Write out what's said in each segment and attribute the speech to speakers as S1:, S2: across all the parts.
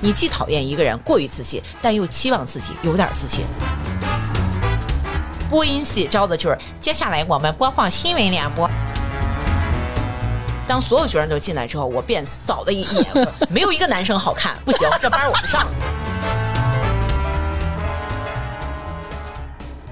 S1: 你既讨厌一个人过于自信，但又期望自己有点自信。播音系招的就是接下来我们播放新闻联播。当所有学生都进来之后，我便扫了一一眼，没有一个男生好看，不行，这班我不上。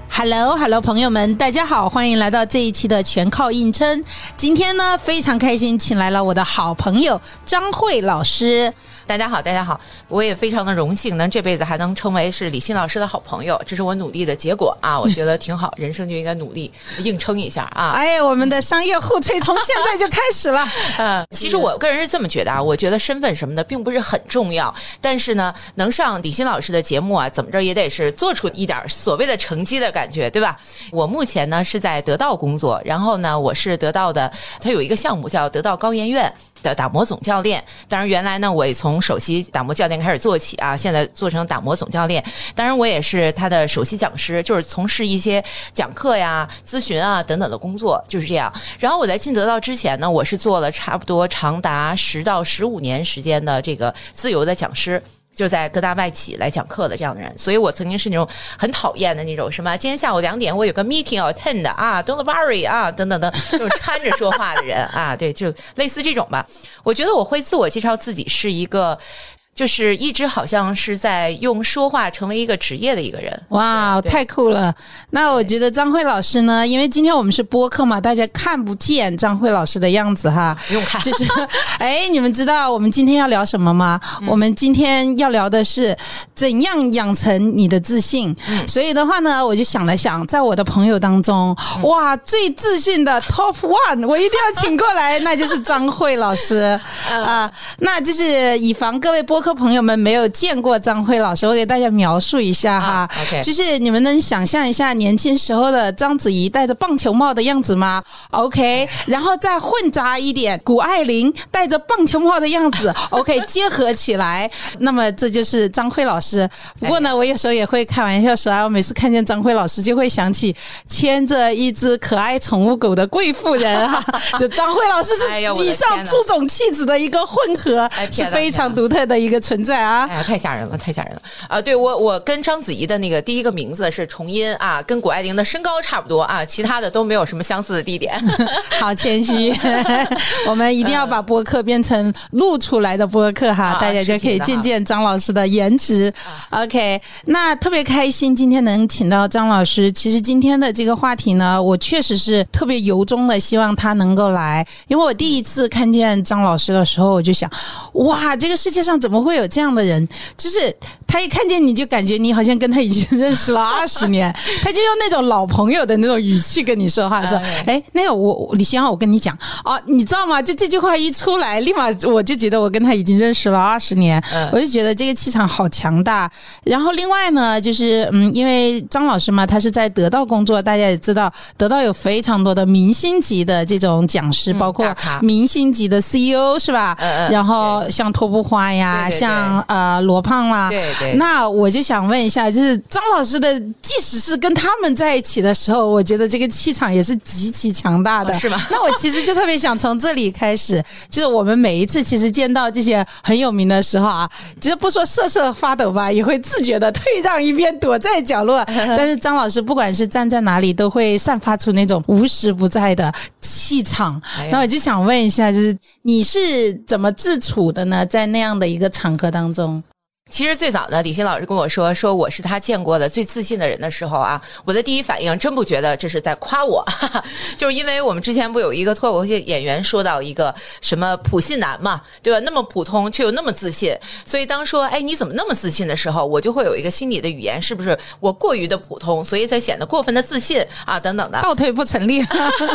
S2: Hello，Hello，朋友们，大家好，欢迎来到这一期的全靠硬撑。今天呢，非常开心，请来了我的好朋友张慧老师。
S1: 大家好，大家好，我也非常的荣幸，能这辈子还能成为是李欣老师的好朋友，这是我努力的结果啊！我觉得 挺好，人生就应该努力硬撑一下啊！
S2: 哎，我们的商业互吹从现在就开始了。
S1: 嗯，其实我个人是这么觉得啊，我觉得身份什么的并不是很重要，但是呢，能上李欣老师的节目啊，怎么着也得是做出一点所谓的成绩的感觉，对吧？我目前呢是在得到工作，然后呢，我是得到的，它有一个项目叫得到高研院。的打磨总教练，当然原来呢，我也从首席打磨教练开始做起啊，现在做成打磨总教练。当然，我也是他的首席讲师，就是从事一些讲课呀、咨询啊等等的工作，就是这样。然后我在进得到之前呢，我是做了差不多长达十到十五年时间的这个自由的讲师。就在各大外企来讲课的这样的人，所以我曾经是那种很讨厌的那种什么，今天下午两点我有个 meeting attend 啊，don't worry 啊，等等等，这 种掺着说话的人啊，对，就类似这种吧。我觉得我会自我介绍自己是一个。就是一直好像是在用说话成为一个职业的一个人，
S2: 哇，太酷了！那我觉得张慧老师呢，因为今天我们是播客嘛，大家看不见张慧老师的样子哈，
S1: 不用看。
S2: 就是，哎，你们知道我们今天要聊什么吗？嗯、我们今天要聊的是怎样养成你的自信。嗯、所以的话呢，我就想了想，在我的朋友当中，嗯、哇，最自信的 Top One，我一定要请过来，那就是张慧老师 啊、呃。那就是以防各位播客。朋友们没有见过张慧老师，我给大家描述一下哈。
S1: 啊、okay.
S2: 就是你们能想象一下年轻时候的章子怡戴着棒球帽的样子吗？OK，然后再混杂一点谷爱凌戴着棒球帽的样子，OK，结合起来，那么这就是张慧老师。不过呢，我有时候也会开玩笑说啊，我每次看见张慧老师，就会想起牵着一只可爱宠物狗的贵妇人哈。就张慧老师是以上诸种气质的一个混合，
S1: 哎、
S2: 是非常独特的一个。存在啊！
S1: 哎呀，太吓人了，太吓人了啊！对我，我跟章子怡的那个第一个名字是重音啊，跟谷爱凌的身高差不多啊，其他的都没有什么相似的地点。
S2: 好谦虚，我们一定要把播客变成录出来的播客哈，
S1: 啊、
S2: 大家就可以见见张老师的颜值。
S1: 啊、
S2: OK，那特别开心今天能请到张老师。其实今天的这个话题呢，我确实是特别由衷的希望他能够来，因为我第一次看见张老师的时候，我就想，哇，这个世界上怎么么会有这样的人？就是他一看见你就感觉你好像跟他已经认识了 二十年，他就用那种老朋友的那种语气跟你说话，说：“哎，那个我李欣浩，我跟你讲哦，你知道吗？就这句话一出来，立马我就觉得我跟他已经认识了二十年，我就觉得这个气场好强大。然后另外呢，就是嗯，因为张老师嘛，他是在得到工作，大家也知道，得到有非常多的明星级的这种讲师，包括明星级的 CEO 是吧？然后像托布花呀，像呃罗胖啦，
S1: 对对。
S2: 那我就想问一下，就是张老师的，即使是跟他们在一起的时候，我觉得这个气场也是极其强大的，
S1: 哦、是吗？
S2: 那我其实就特别想从这里开始，就是我们每一次其实见到这些很有名的时候啊，其实不说瑟瑟发抖吧，也会自觉的退让一边，躲在角落。但是张老师不管是站在哪里，都会散发出那种无时不在的气场。
S1: 哎、
S2: 那我就想问一下，就是你是怎么自处的呢？在那样的一个场合当中？
S1: 其实最早呢，李欣老师跟我说说我是他见过的最自信的人的时候啊，我的第一反应真不觉得这是在夸我，哈 哈就是因为我们之前不有一个脱口秀演员说到一个什么普信男嘛，对吧？那么普通却又那么自信，所以当说哎你怎么那么自信的时候，我就会有一个心理的语言，是不是我过于的普通，所以才显得过分的自信啊等等的，
S2: 倒退不成立。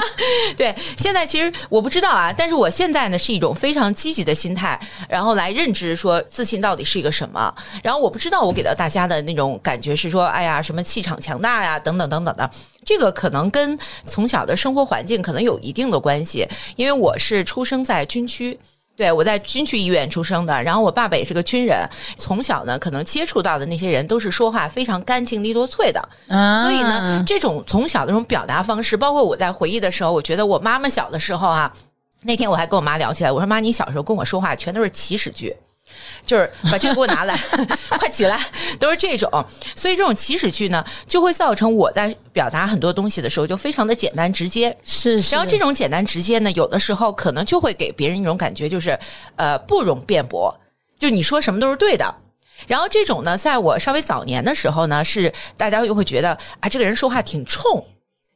S1: 对，现在其实我不知道啊，但是我现在呢是一种非常积极的心态，然后来认知说自信到底是一个什么。然后我不知道我给到大家的那种感觉是说，哎呀，什么气场强大呀，等等等等的。这个可能跟从小的生活环境可能有一定的关系，因为我是出生在军区。对，我在军区医院出生的，然后我爸爸也是个军人，从小呢，可能接触到的那些人都是说话非常干净利落脆的，
S2: 啊
S1: 所以呢，这种从小的这种表达方式，包括我在回忆的时候，我觉得我妈妈小的时候啊，那天我还跟我妈聊起来，我说妈，你小时候跟我说话全都是祈使句。就是把这个给我拿来，快起来，都是这种。所以这种起始句呢，就会造成我在表达很多东西的时候就非常的简单直接。
S2: 是，
S1: 然后这种简单直接呢，有的时候可能就会给别人一种感觉，就是呃不容辩驳，就你说什么都是对的。然后这种呢，在我稍微早年的时候呢，是大家就会觉得啊，这个人说话挺冲。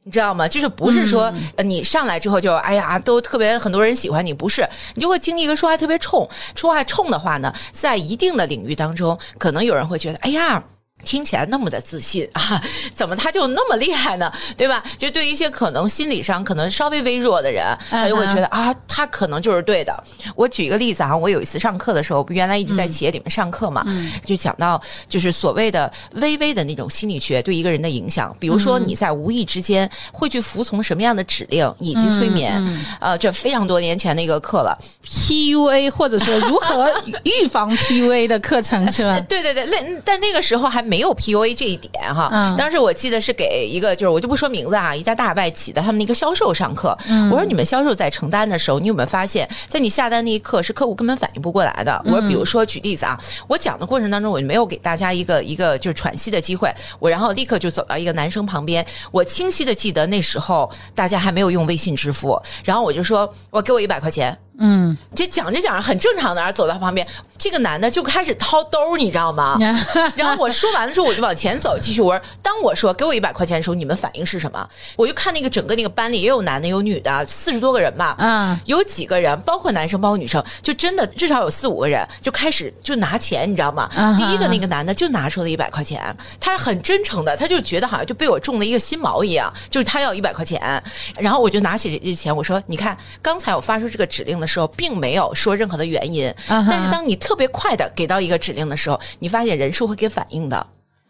S1: 你知道吗？就是不是说呃，你上来之后就哎呀，都特别很多人喜欢你，不是你就会经历一个说话特别冲，说话冲的话呢，在一定的领域当中，可能有人会觉得哎呀。听起来那么的自信啊，怎么他就那么厉害呢？对吧？就对于一些可能心理上可能稍微微弱的人，他就会觉得啊，他可能就是对的。我举一个例子啊，我有一次上课的时候，不原来一直在企业里面上课嘛，就讲到就是所谓的微微的那种心理学对一个人的影响，比如说你在无意之间会去服从什么样的指令，以及催眠，呃，这非常多年前的一个课了
S2: ，PUA 或者说如何预防 PUA 的课程是吧？
S1: 对 对对，那但那个时候还。没有 PUA 这一点哈，当时我记得是给一个就是我就不说名字啊，一家大外企的他们那个销售上课。我说你们销售在承担的时候，你有没有发现，在你下单那一刻是客户根本反应不过来的？我说比如说举例子啊，我讲的过程当中，我没有给大家一个一个就是喘息的机会，我然后立刻就走到一个男生旁边，我清晰的记得那时候大家还没有用微信支付，然后我就说我给我一百块钱。嗯，就讲着讲着很正常的，走到旁边，这个男的就开始掏兜，你知道吗？然后我说完了之后，我就往前走，继续玩，当我说给我一百块钱的时候，你们反应是什么？我就看那个整个那个班里也有男的有女的，四十多个人吧，嗯，有几个人，包括男生包括女生，就真的至少有四五个人就开始就拿钱，你知道吗？第一个那个男的就拿出了一百块钱，他很真诚的，他就觉得好像就被我中了一个心毛一样，就是他要一百块钱，然后我就拿起这钱，我说，你看刚才我发出这个指令的。时候并没有说任何的原因，但是当你特别快的给到一个指令的时候，你发现人是会给反应的。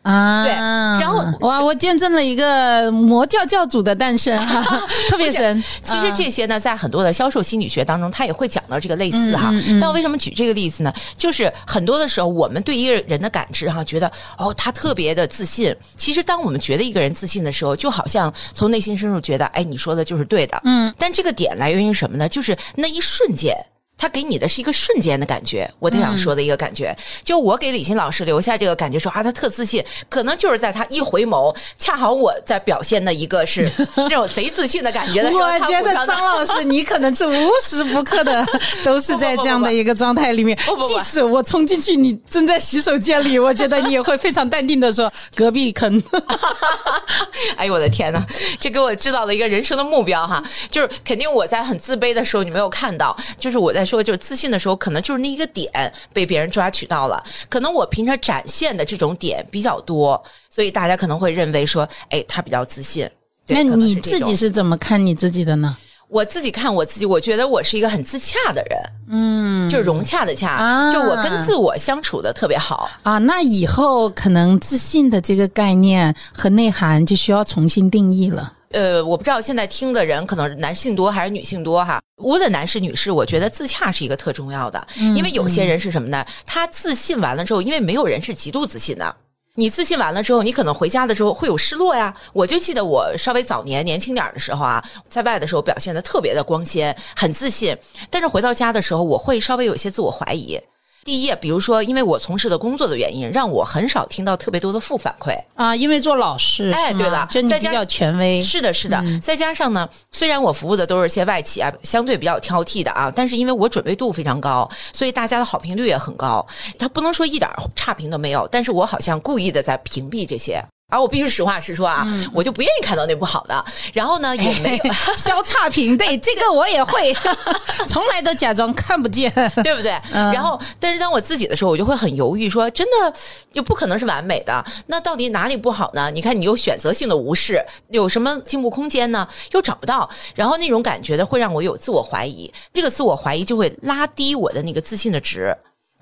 S1: 啊，对，然后
S2: 哇，我见证了一个魔教教主的诞生，特别神。
S1: 其实这些呢，在很多的销售心理学当中，他也会讲到这个类似哈。那我为什么举这个例子呢？就是很多的时候，我们对一个人的感知哈，觉得哦，他特别的自信。其实，当我们觉得一个人自信的时候，就好像从内心深处觉得，哎，你说的就是对的。嗯，但这个点来源于什么呢？就是那一瞬间。他给你的是一个瞬间的感觉，我特想说的一个感觉，就我给李欣老师留下这个感觉，说啊，他特自信，可能就是在他一回眸，恰好我在表现的一个是 那种贼自信的感觉的时候，
S2: 我觉得张老师，你可能是无时不刻的 都是在这样的一个状态里面，即使我冲进去，你正在洗手间里，我觉得你也会非常淡定的说隔壁坑。
S1: 哎呦我的天呐，这给我制造了一个人生的目标哈，就是肯定我在很自卑的时候，你没有看到，就是我在。说就是自信的时候，可能就是那一个点被别人抓取到了。可能我平常展现的这种点比较多，所以大家可能会认为说，哎，他比较自信。
S2: 那你自己是怎么看你自己的呢？
S1: 我自己看我自己，我觉得我是一个很自洽的人，嗯，就融洽的洽，就我跟自我相处的特别好
S2: 啊。那以后可能自信的这个概念和内涵就需要重新定义了。
S1: 呃，我不知道现在听的人可能男性多还是女性多哈。无论男士女士，我觉得自洽是一个特重要的，因为有些人是什么呢？他自信完了之后，因为没有人是极度自信的。你自信完了之后，你可能回家的时候会有失落呀。我就记得我稍微早年年轻点的时候啊，在外的时候表现的特别的光鲜，很自信，但是回到家的时候，我会稍微有一些自我怀疑。第一，比如说，因为我从事的工作的原因，让我很少听到特别多的负反馈
S2: 啊。因为做老师，
S1: 哎，对了，
S2: 就你比较权威，
S1: 是的，是的。再加上呢，虽然我服务的都是些外企啊，相对比较挑剔的啊，但是因为我准备度非常高，所以大家的好评率也很高。他不能说一点差评都没有，但是我好像故意的在屏蔽这些。而我必须实话实说啊，我就不愿意看到那不好的。然后呢，也没有
S2: 消差评，对这个我也会，从来都假装看不见，
S1: 对不对？然后，但是当我自己的时候，我就会很犹豫，说真的，就不可能是完美的。那到底哪里不好呢？你看，你又选择性的无视，有什么进步空间呢？又找不到。然后那种感觉呢，会让我有自我怀疑，这个自我怀疑就会拉低我的那个自信的值。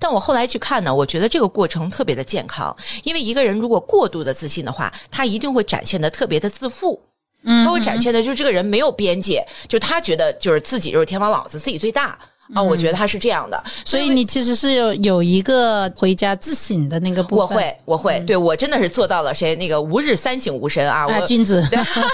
S1: 但我后来去看呢，我觉得这个过程特别的健康，因为一个人如果过度的自信的话，他一定会展现的特别的自负，嗯，他会展现的就是这个人没有边界，就他觉得就是自己就是天王老子，自己最大啊，我觉得他是这样的，
S2: 所以你其实是有有一个回家自省的那个部分。
S1: 我会，我会，对我真的是做到了谁那个吾日三省吾身啊！我
S2: 君子，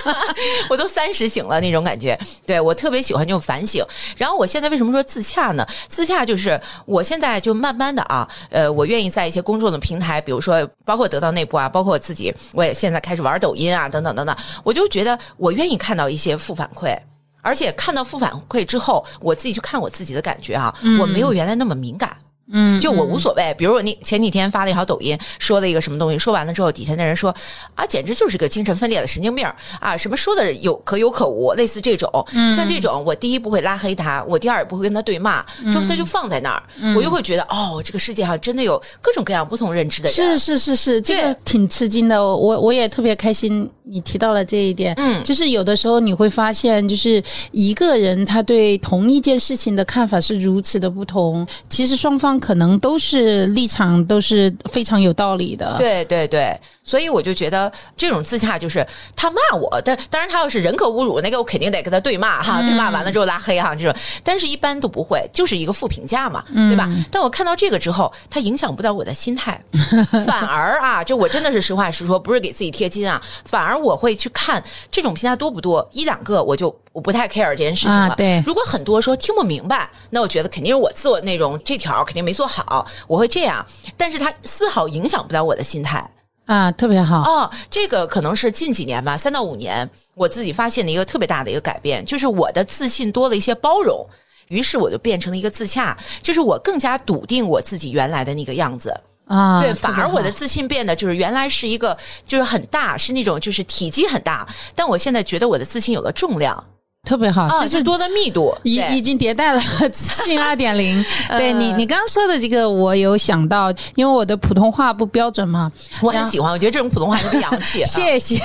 S1: 我都三十醒了那种感觉。对我特别喜欢这种反省。然后我现在为什么说自洽呢？自洽就是我现在就慢慢的啊，呃，我愿意在一些公众的平台，比如说包括得到内部啊，包括我自己，我也现在开始玩抖音啊，等等等等，我就觉得我愿意看到一些负反馈。而且看到负反馈之后，我自己去看我自己的感觉啊，我没有原来那么敏感。
S2: 嗯，
S1: 就我无所谓。比如我那前几天发了一条抖音，说了一个什么东西，说完了之后，底下的人说啊，简直就是个精神分裂的神经病啊！什么说的有可有可无，类似这种。像这种，我第一不会拉黑他，我第二不会跟他对骂，就他就放在那儿，我就会觉得哦，这个世界上真的有各种各样不同认知的人。
S2: 是是是是，这个挺吃惊的。我我也特别开心，你提到了这一点。
S1: 嗯，
S2: 就是有的时候你会发现，就是一个人他对同一件事情的看法是如此的不同，其实双方。可能都是立场都是非常有道理的，
S1: 对对对。所以我就觉得这种自洽就是他骂我，但当然他要是人格侮辱，那个我肯定得跟他对骂哈，对骂完了之后拉黑哈这种，但是一般都不会，就是一个负评价嘛，对吧？但我看到这个之后，它影响不到我的心态，反而啊，这我真的是实话实说，不是给自己贴金啊，反而我会去看这种评价多不多，一两个我就我不太 care 这件事情了。
S2: 对，
S1: 如果很多说听不明白，那我觉得肯定是我做内容这条肯定没做好，我会这样，但是它丝毫影响不到我的心态。
S2: 啊，特别好
S1: 哦！这个可能是近几年吧，三到五年，我自己发现的一个特别大的一个改变，就是我的自信多了一些包容，于是我就变成了一个自洽，就是我更加笃定我自己原来的那个样子
S2: 啊。
S1: 对，反而我的自信变得就是原来是一个就是很大，是那种就是体积很大，但我现在觉得我的自信有了重量。
S2: 特别好，
S1: 就是多的密度，
S2: 已已经迭代了自 信二点零。对你，你刚刚说的这个，我有想到，因为我的普通话不标准嘛，
S1: 我很喜欢，我觉得这种普通话特别洋气。
S2: 谢谢。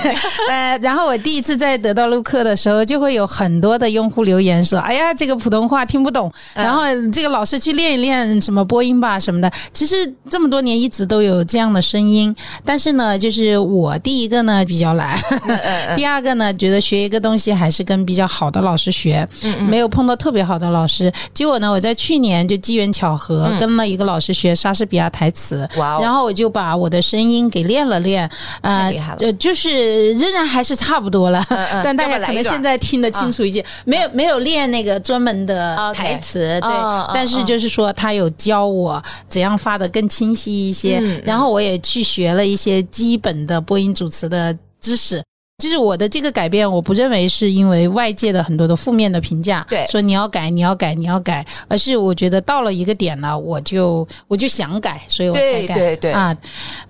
S2: 呃，然后我第一次在得到录课的时候，就会有很多的用户留言说：“哎呀，这个普通话听不懂。”然后这个老师去练一练什么播音吧什么的。其实这么多年一直都有这样的声音，但是呢，就是我第一个呢比较懒，第二个呢觉得学一个东西还是跟比较好。好的老师学，没有碰到特别好的老师。结果呢，我在去年就机缘巧合跟了一个老师学莎士比亚台词，然后我就把我的声音给练了练，
S1: 呃，
S2: 就就是仍然还是差不多了，但大家可能现在听得清楚一些。没有没有练那个专门的台词，对，但是就是说他有教我怎样发的更清晰一些，然后我也去学了一些基本的播音主持的知识。就是我的这个改变，我不认为是因为外界的很多的负面的评价，
S1: 对，
S2: 说你要改，你要改，你要改，而是我觉得到了一个点了，我就我就想改，所以我才改，
S1: 对对
S2: 啊，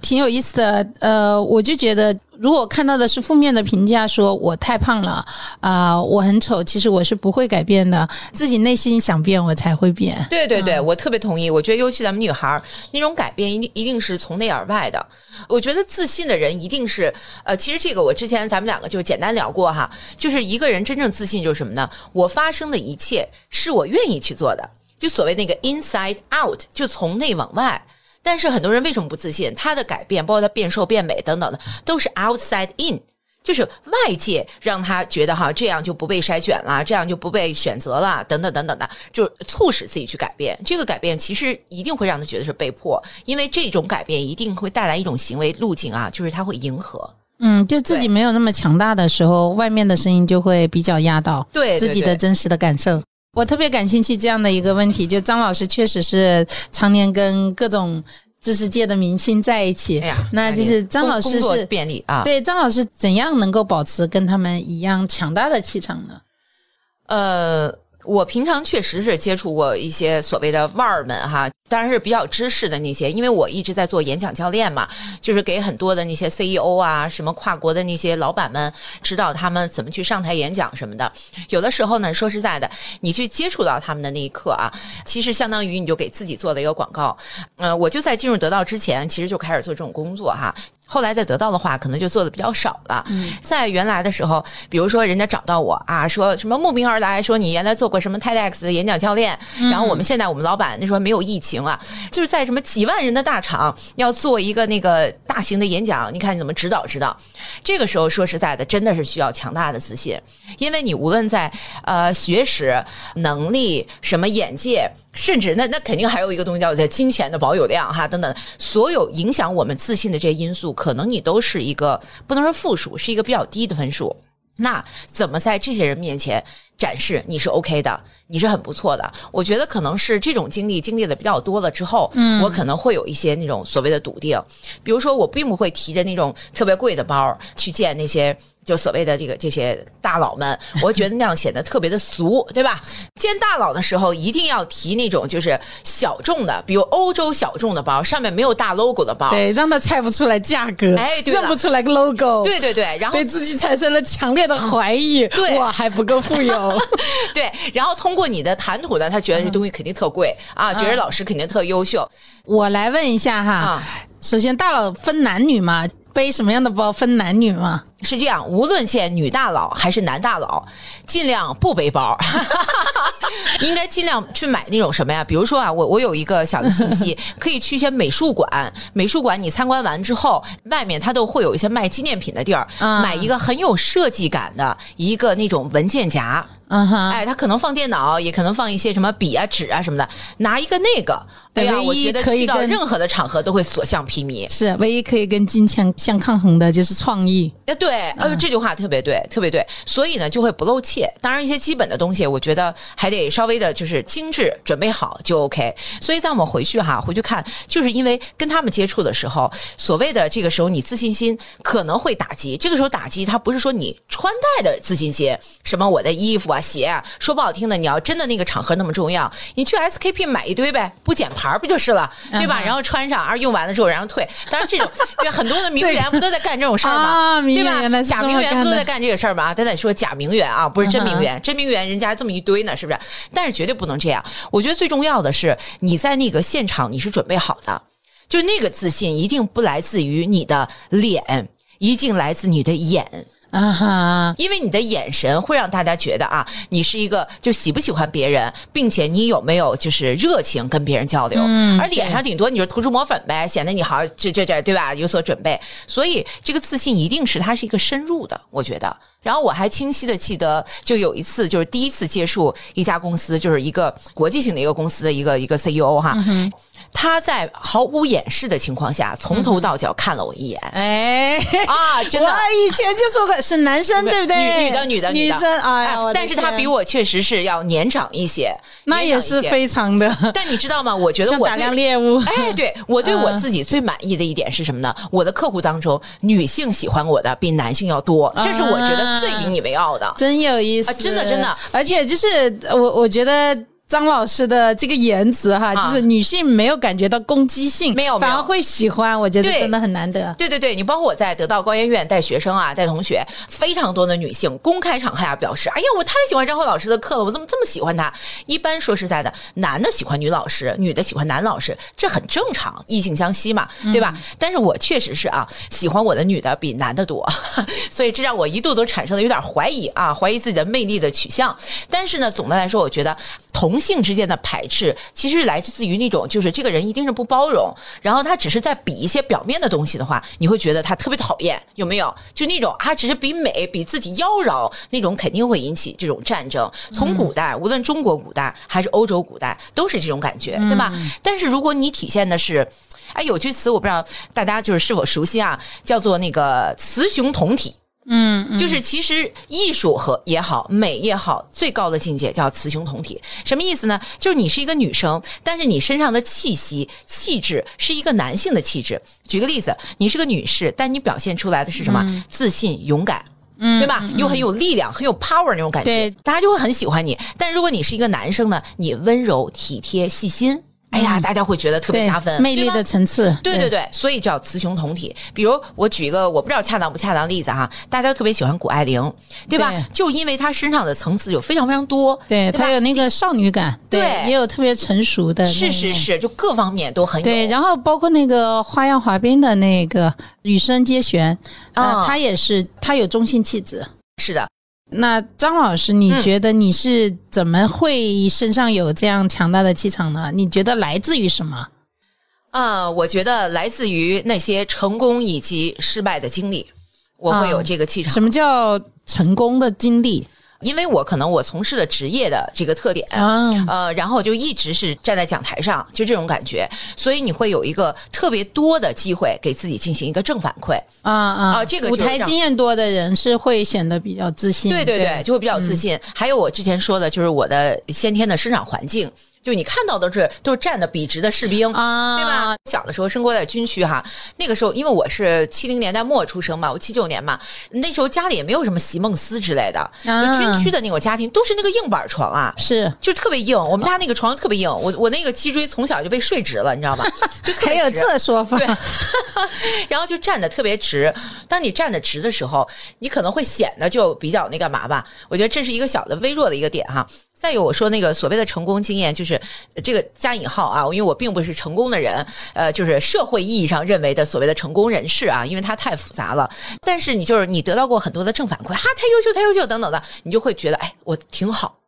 S2: 挺有意思的。呃，我就觉得，如果看到的是负面的评价，说我太胖了啊，我很丑，其实我是不会改变的，自己内心想变，我才会变。
S1: 对对对，我特别同意。我觉得，尤其咱们女孩儿那种改变，一定一定是从内而外的。我觉得自信的人一定是，呃，其实这个我之前咱们两个就简单聊过哈，就是一个人真正自信就是什么呢？我发生的一切是我愿意去做的，就所谓那个 inside out，就从内往外。但是很多人为什么不自信？他的改变，包括他变瘦、变美等等的，都是 outside in。就是外界让他觉得哈，这样就不被筛选了，这样就不被选择了，等等等等的，就促使自己去改变。这个改变其实一定会让他觉得是被迫，因为这种改变一定会带来一种行为路径啊，就是他会迎合。
S2: 嗯，就自己没有那么强大的时候，外面的声音就会比较压到
S1: 对
S2: 自己的真实的感受。我特别感兴趣这样的一个问题，就张老师确实是常年跟各种。知识界的明星在一起，那就是张老师是
S1: 便利啊。
S2: 对，张老师怎样能够保持跟他们一样强大的气场呢？
S1: 呃。我平常确实是接触过一些所谓的腕儿们哈，当然是比较知识的那些，因为我一直在做演讲教练嘛，就是给很多的那些 CEO 啊，什么跨国的那些老板们指导他们怎么去上台演讲什么的。有的时候呢，说实在的，你去接触到他们的那一刻啊，其实相当于你就给自己做了一个广告。呃，我就在进入得到之前，其实就开始做这种工作哈。后来再得到的话，可能就做的比较少了。在原来的时候，比如说人家找到我啊，说什么慕名而来，说你原来做过什么 TEDx 的演讲教练，然后我们现在我们老板那时候没有疫情了，就是在什么几万人的大厂要做一个那个大型的演讲，你看你怎么指导指导？这个时候说实在的，真的是需要强大的自信，因为你无论在呃学识、能力、什么眼界，甚至那那肯定还有一个东西叫在金钱的保有量哈等等，所有影响我们自信的这些因素。可能你都是一个不能说负数，是一个比较低的分数。那怎么在这些人面前展示你是 OK 的，你是很不错的？我觉得可能是这种经历经历的比较多了之后，嗯，我可能会有一些那种所谓的笃定。比如说，我并不会提着那种特别贵的包去见那些。就所谓的这个这些大佬们，我觉得那样显得特别的俗，对吧？见大佬的时候一定要提那种就是小众的，比如欧洲小众的包，上面没有大 logo 的包，
S2: 对，让他猜不出来价格，
S1: 哎，对
S2: 认不出来个 logo，
S1: 对对对，然后
S2: 对自己产生了强烈的怀疑，
S1: 对，
S2: 我还不够富有，
S1: 对，然后通过你的谈吐呢，他觉得这东西肯定特贵啊，觉得老师肯定特优秀。
S2: 我来问一下哈，首先大佬分男女吗？背什么样的包分男女吗？
S1: 是这样，无论见女大佬还是男大佬，尽量不背包，应该尽量去买那种什么呀？比如说啊，我我有一个小的信息，可以去一些美术馆，美术馆你参观完之后，外面它都会有一些卖纪念品的地儿，买一个很有设计感的一个那种文件夹。
S2: 嗯哼，
S1: 哎，他可能放电脑，也可能放一些什么笔啊、纸啊什么的，拿一个那个，哎呀，我觉得去到任何的场合都会所向披靡。
S2: 是，唯一可以跟金钱相抗衡的就是创意。
S1: 哎，对，呃，这句话特别对，特别对，所以呢就会不露怯。当然，一些基本的东西，我觉得还得稍微的就是精致，准备好就 OK。所以在我们回去哈，回去看，就是因为跟他们接触的时候，所谓的这个时候你自信心可能会打击。这个时候打击，它不是说你穿戴的自信心，什么我的衣服啊。鞋啊，说不好听的，你要真的那个场合那么重要，你去 SKP 买一堆呗，不捡牌不就是了，对吧？然后穿上，而用完了之后然后退。当然这种，对很多的名媛不都在干这种事儿吗？对吧？假名媛不都在干这个事儿吗？咱得说假名媛啊，不是真名媛，真名媛人家这么一堆呢，是不是？但是绝对不能这样。我觉得最重要的是你在那个现场你是准备好的，就那个自信一定不来自于你的脸，一定来自你的眼。
S2: 啊哈！
S1: 因为你的眼神会让大家觉得啊，你是一个就喜不喜欢别人，并且你有没有就是热情跟别人交流。嗯，而脸上顶多你就涂脂抹粉呗，显得你好这这这对吧？有所准备，所以这个自信一定是它是一个深入的，我觉得。然后我还清晰的记得，就有一次就是第一次接触一家公司，就是一个国际性的一个公司的一个一个 CEO 哈。他在毫无掩饰的情况下，从头到脚看了我一眼。
S2: 哎
S1: 啊，真的！
S2: 我以前就说过是男生，对不对？
S1: 女女的女的
S2: 女生啊，
S1: 但是他比我确实是要年长一些，
S2: 那也是非常的。
S1: 但你知道吗？我觉得我
S2: 打量猎物。
S1: 哎，对 我对我自己最满意的一点是什么呢？我的客户当中，女性喜欢我的比男性要多，这是我觉得最引以为傲的。
S2: 真有意思，
S1: 真的真的，
S2: 而且就是我我觉得。张老师的这个言辞哈，就是女性没有感觉到攻击性，
S1: 没有，
S2: 反而会喜欢，我觉得真的很难得。
S1: 对对对，你包括我在得到高研院带学生啊，带同学，非常多的女性公开场合下表示：“哎呀，我太喜欢张慧老师的课了，我怎么这么喜欢他？”一般说实在的，男的喜欢女老师，女的喜欢男老师，这很正常，异性相吸嘛，对吧？但是我确实是啊，喜欢我的女的比男的多，所以这让我一度都产生了有点怀疑啊，怀疑自己的魅力的取向。但是呢，总的来说，我觉得同。性之间的排斥，其实来自于那种，就是这个人一定是不包容，然后他只是在比一些表面的东西的话，你会觉得他特别讨厌，有没有？就那种啊只是比美，比自己妖娆，那种肯定会引起这种战争。从古代，无论中国古代还是欧洲古代，都是这种感觉，对吧？但是如果你体现的是，哎，有句词我不知道大家就是是否熟悉啊，叫做那个雌雄同体。
S2: 嗯，
S1: 就是其实艺术和也好，美也好，最高的境界叫雌雄同体。什么意思呢？就是你是一个女生，但是你身上的气息、气质是一个男性的气质。举个例子，你是个女士，但你表现出来的是什么？自信、勇敢，
S2: 嗯，
S1: 对吧？又很有力量，很有 power 那种感觉，大家就会很喜欢你。但如果你是一个男生呢，你温柔、体贴、细心。哎呀，大家会觉得特别加分，
S2: 魅力的层次，
S1: 对对对，所以叫雌雄同体。比如我举一个我不知道恰当不恰当的例子哈，大家特别喜欢谷爱凌，对吧？
S2: 对
S1: 就因为她身上的层次有非常非常多，
S2: 对，她有那个少女感，
S1: 对
S2: 也有特别成熟的，
S1: 是是。是，就各方面都很有。
S2: 对，然后包括那个花样滑冰的那个羽生结弦，
S1: 啊
S2: 呃，她也是，她有中性气质。
S1: 是的，
S2: 那张老师，你
S1: 嗯
S2: 觉得你是怎么会身上有这样强大的气场呢？你觉得来自于什么？
S1: 啊、我觉得来自于那些成功以及失败的经历，我会有
S2: 啊
S1: 这个气场。
S2: 什么叫成功的经历
S1: 因为我可能我从事的职业的这个特点。
S2: 啊？
S1: 呃，然后就一直是站在讲台上，就这种感觉，所以你会有一个特别多的机会给自己进行一个正反馈。
S2: 啊啊
S1: 啊这个
S2: 舞台经验多的人是会显得比较自信。
S1: 对对对，就会比较自
S2: 嗯
S1: 信。还有我之前说的，就是我的先天的生长环境，就你看到的是都是站得笔直的士兵。
S2: 啊，
S1: 对吧？小的时候生活在军区哈，那个时候因为我是七零年代末出生嘛，我七九年嘛，那时候家里也没有什么席梦思之类的，
S2: 啊
S1: 军区的那种家庭都是那个硬板床啊，
S2: 是，
S1: 就特别硬。我们家那个床特别硬，我我那个脊椎从小就被睡直了，你知道吗？就
S2: 还有这说法？
S1: 对，然后就站得特别直。当你站得直的时候，你可能会显得就比较那干嘛吧？我觉得这是一个小的微弱的一个点哈。再有我说那个所谓的成功经验，就是这个加引号啊，因为我并不是成功的人，呃，就是社会意义上认为的所谓的成功人士啊，因为它太复杂了。但是你就是你得到过很多的正反馈，哈，太优秀，太优秀等等的，你就会觉得，哎，我挺好。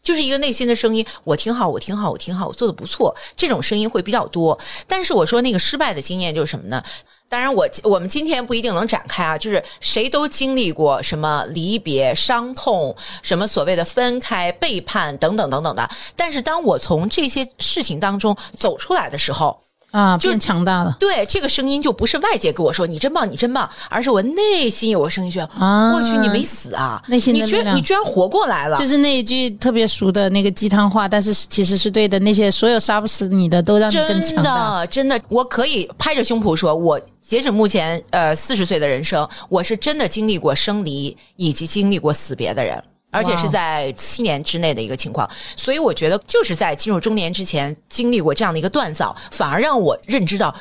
S1: 就是一个内心的声音，我挺好，我挺好，我挺好，我做的不错，这种声音会比较多。但是我说那个失败的经验就是什么呢？当然我，我们今天不一定能展开啊，就是谁都经历过什么离别、伤痛，什么所谓的分开、背叛等等等等的。但是当我从这些事情当中走出来的时候，
S2: 啊，
S1: 就
S2: 变强大了
S1: 对这个声音就不是外界跟我说你真棒，你真棒，而是我内心有个声音说：
S2: 啊！
S1: 我去，你没死啊！
S2: 内心的
S1: 你居然你居然活过来了，
S2: 就是那一句特别熟的那个鸡汤话，但是其实是对的。那些所有杀不死你的，都让你更
S1: 真
S2: 强大。
S1: 的，真的，我可以拍着胸脯说，我截止目前呃四十岁的人生，我是真的经历过生离以及经历过死别的人。而且是在七年之内的一个情况，所以我觉得就是在进入中年之前经历过这样的一个锻造，反而让我认知到，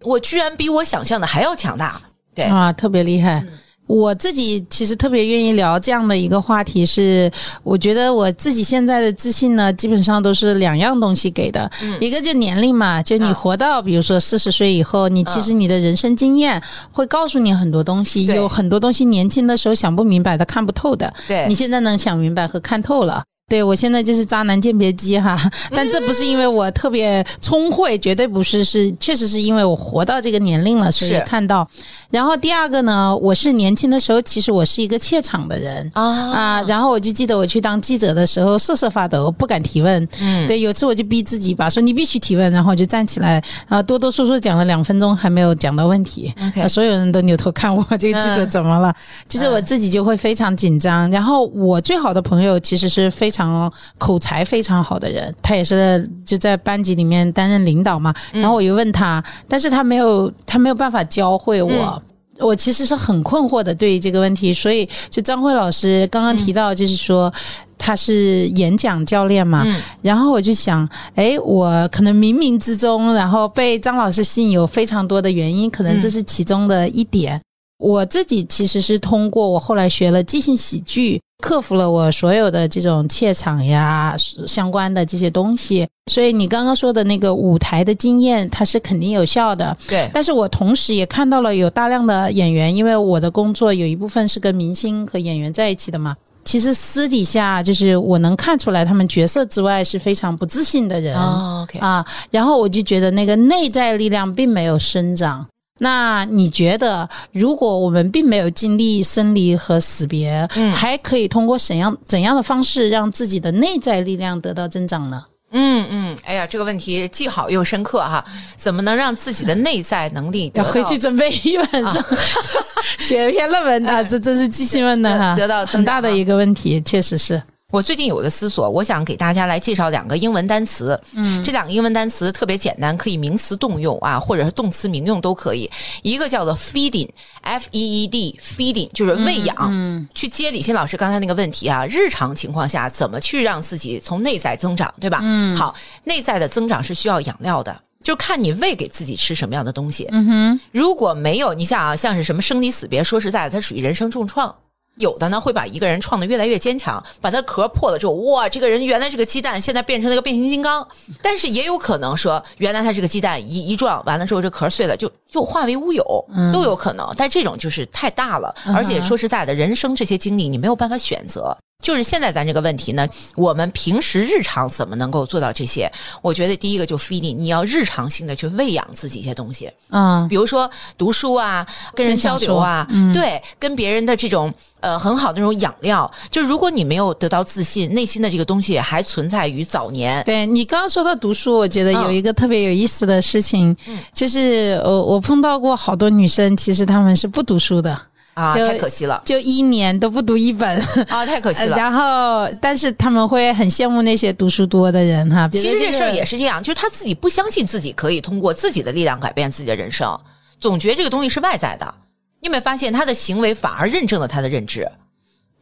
S1: 我居然比我想象的还要强大。对，
S2: 啊，特别厉害。我自己其实特别愿意聊这样的一个话题是，我觉得我自己现在的自信呢，基本上都是两样东西给的，一个就年龄嘛，就你
S1: 嗯。
S2: 活到比如说四十岁以后，你其实你的人生经验会告诉你很多东西，
S1: 对。
S2: 有很多东西年轻的时候想不明白的、看不透的，
S1: 对。
S2: 你现在能想明白和看透了。对我现在就是渣男鉴别机哈，但这不是因为我特别聪慧，绝对不是，是确实是因为我活到这个年龄了，所以看到。然后第二个呢，我是年轻的时候，其实我是一个怯场的人。
S1: 啊
S2: 啊，然后我就记得我去当记者的时候瑟瑟发抖，不敢提问。
S1: 嗯
S2: 对，有次我就逼自己吧，说你必须提问，然后我就站起来，啊，哆哆嗦嗦讲了两分钟，还没有讲到问题。
S1: OK
S2: 呃所有人都扭头看我，这个记者
S1: 嗯
S2: 怎么了？其实我自己就会非常紧张。然后我最好的朋友其实是非常口才非常好的人，他也是就在班级里面担任领导嘛。
S1: 嗯
S2: 然后我又问他，但是他没有他没有办法教会我。
S1: 嗯
S2: 我其实是很困惑的对于这个问题，所以就张慧老师刚刚提到，就是说他是演讲教练嘛，
S1: 嗯
S2: 然后我就想，哎，我可能冥冥之中，然后被张老师吸引，有非常多的原因，可能这是其中的一点。我自己其实是通过我后来学了即兴喜剧，克服了我所有的这种怯场呀相关的这些东西。所以你刚刚说的那个舞台的经验，它是肯定有效的。
S1: 对，
S2: 但是我同时也看到了有大量的演员，因为我的工作有一部分是跟明星和演员在一起的嘛。其实私底下就是我能看出来，他们角色之外是非常不自信的人。啊，然后我就觉得那个内在力量并没有生长。那你觉得，如果我们并没有经历生离和死别，
S1: 嗯。
S2: 还可以通过怎样怎样的方式让自己的内在力量得到增长呢？
S1: 嗯嗯，哎呀，这个问题既好又深刻哈，怎么能让自己的内在能力得到
S2: 要回去准备一晚上、写一篇论文啊，这真是记性问的哈，
S1: 得得到
S2: 很大的一个问题，确实是。
S1: 我最近有一个思索，我想给大家来介绍两个英文单词。嗯，这两个英文单词特别简单，可以名词动用啊，或者是动词名用都可以。一个叫做 feeding，f e e d，feeding 就是喂养。嗯，去接李欣老师刚才那个问题啊，日常情况下怎么去让自己从内在增长，对吧？嗯，好，内在的增长是需要养料的，就看你喂给自己吃什么样的东西。嗯哼，如果没有，你想啊，像是什么生离死别，说实在的，它属于人生重创。有的呢会把一个人创的越来越坚强，把他壳破了之后，哇，这个人原来是个鸡蛋，现在变成了一个变形金刚。但是也有可能说，原来他是个鸡蛋，一一撞完了之后，这壳碎了，就就化为乌有，都有可能。但这种就是太大了，而且说实在的，人生这些经历你没有办法选择。就是现在咱这个问题呢，我们平时日常怎么能够做到这些？我觉得第一个就 feeding，你要日常性的去喂养自己一些东西，嗯，比如说读书啊，跟人交流啊，对，跟别人的这种呃很好的那种养料。就如果你没有得到自信，内心的这个东西还存在于早年。
S2: 对你刚刚说到读书，我觉得有一个特别有意思的事情，就是我我碰到过好多女生，其实她们是不读书的。
S1: 啊，太可惜了！
S2: 就一年都不读一本
S1: 啊，太可惜了。
S2: 然后，但是他们会很羡慕那些读书多的人哈。
S1: 其实这事儿也是这样，就是他自己不相信自己可以通过自己的力量改变自己的人生，总觉得这个东西是外在的。你有没有发现他的行为反而认证了他的认知，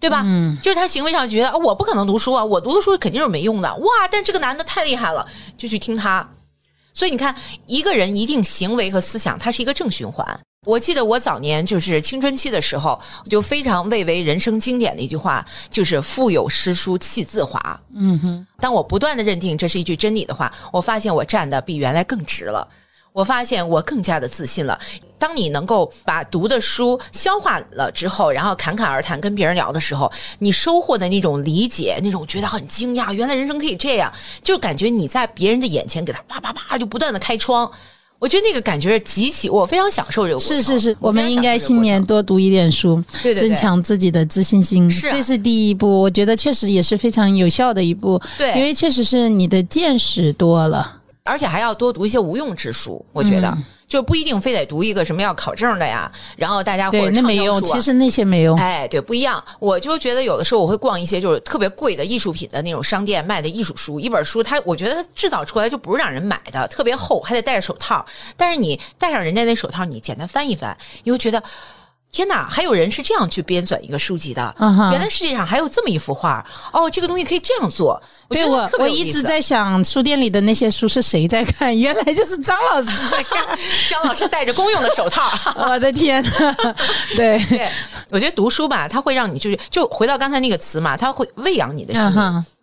S1: 对吧？嗯，就是他行为上觉得啊，我不可能读书啊，我读的书肯定是没用的。哇，但这个男的太厉害了，就去听他。所以你看，一个人一定行为和思想，它是一个正循环。我记得我早年就是青春期的时候，我就非常蔚为人生经典的一句话，就是“腹有诗书气自华”。嗯哼，当我不断的认定这是一句真理的话，我发现我站的比原来更直了。我发现我更加的自信了。当你能够把读的书消化了之后，然后侃侃而谈跟别人聊的时候，你收获的那种理解，那种觉得很惊讶，原来人生可以这样，就感觉你在别人的眼前给他啪啪啪就不断的开窗。我觉得那个感觉是极其，我非常享受这个。
S2: 是是是，我们应该新年多读一点书，
S1: 对对，
S2: 增强自己的自信心。
S1: 是，
S2: 这是第一步。我觉得确实也是非常有效的一步。
S1: 对，
S2: 因为确实是你的见识多了，
S1: 而且还要多读一些无用之书。我觉得。就不一定非得读一个什么要考证的呀，然后大家或者
S2: 那没用，其实那些没用。
S1: 哎，对，不一样。我就觉得有的时候我会逛一些就是特别贵的艺术品的那种商店卖的艺术书，一本书它我觉得它制造出来就不是让人买的，特别厚，还得戴着手套。但是你戴上人家那手套，你简单翻一翻，你会觉得。天哪，还有人是这样去编纂一个书籍的？原来世界上还有这么一幅画哦！这个东西可以这样做。
S2: 对我，我一直在想，书店里的那些书是谁在看？原来就是张老师在看。
S1: 张老师戴着公用的手套，
S2: 我的天！对，
S1: 我觉得读书吧，它会让你就是就回到刚才那个词嘛，它会喂养你的心，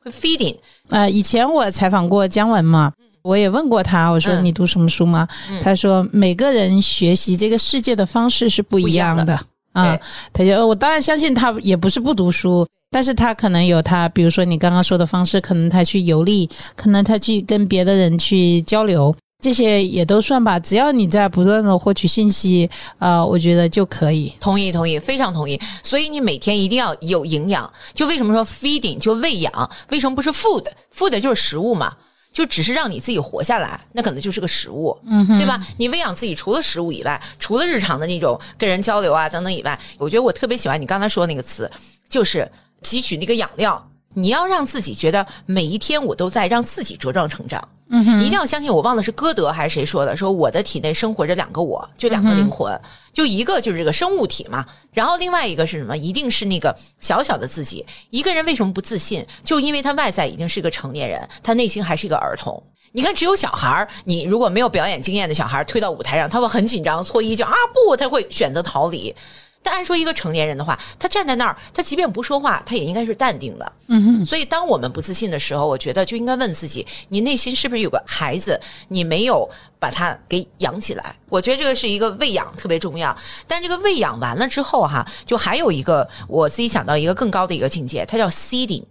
S1: 会 feeding。
S2: 呃，以前我采访过姜文嘛。我也问过他，我说你读什么书吗？他说每个人学习这个世界的方式是不一样的啊。他就我当然相信他也不是不读书，但是他可能有他，比如说你刚刚说的方式，可能他去游历，可能他去跟别的人去交流，这些也都算吧。只要你在不断的获取信息，啊，我觉得就可以。
S1: 同意，同意，非常同意。所以你每天一定要有营养。就为什么说 feeding 就喂养？为什么不是 food？food 就是食物嘛。就只是让你自己活下来，那可能就是个食物，对吧？你喂养自己，除了食物以外，除了日常的那种跟人交流啊等等以外，我觉得我特别喜欢你刚才说的那个词，就是汲取那个养料。你要让自己觉得每一天我都在让自己茁壮成长。嗯哼，你一定要相信，我忘了是歌德还是谁说的，说我的体内生活着两个我，就两个灵魂，就一个就是这个生物体嘛，然后另外一个是什么？一定是那个小小的自己。一个人为什么不自信？就因为他外在已经是一个成年人，他内心还是一个儿童。你看，只有小孩儿，你如果没有表演经验的小孩推到舞台上，他会很紧张，搓衣就啊不，他会选择逃离。但按说一个成年人的话，他站在那儿，他即便不说话，他也应该是淡定的。嗯哼。所以，当我们不自信的时候，我觉得就应该问自己：你内心是不是有个孩子？你没有把他给养起来？我觉得这个是一个喂养特别重要。但这个喂养完了之后，哈，就还有一个我自己想到一个更高的一个境界，它叫 seeding。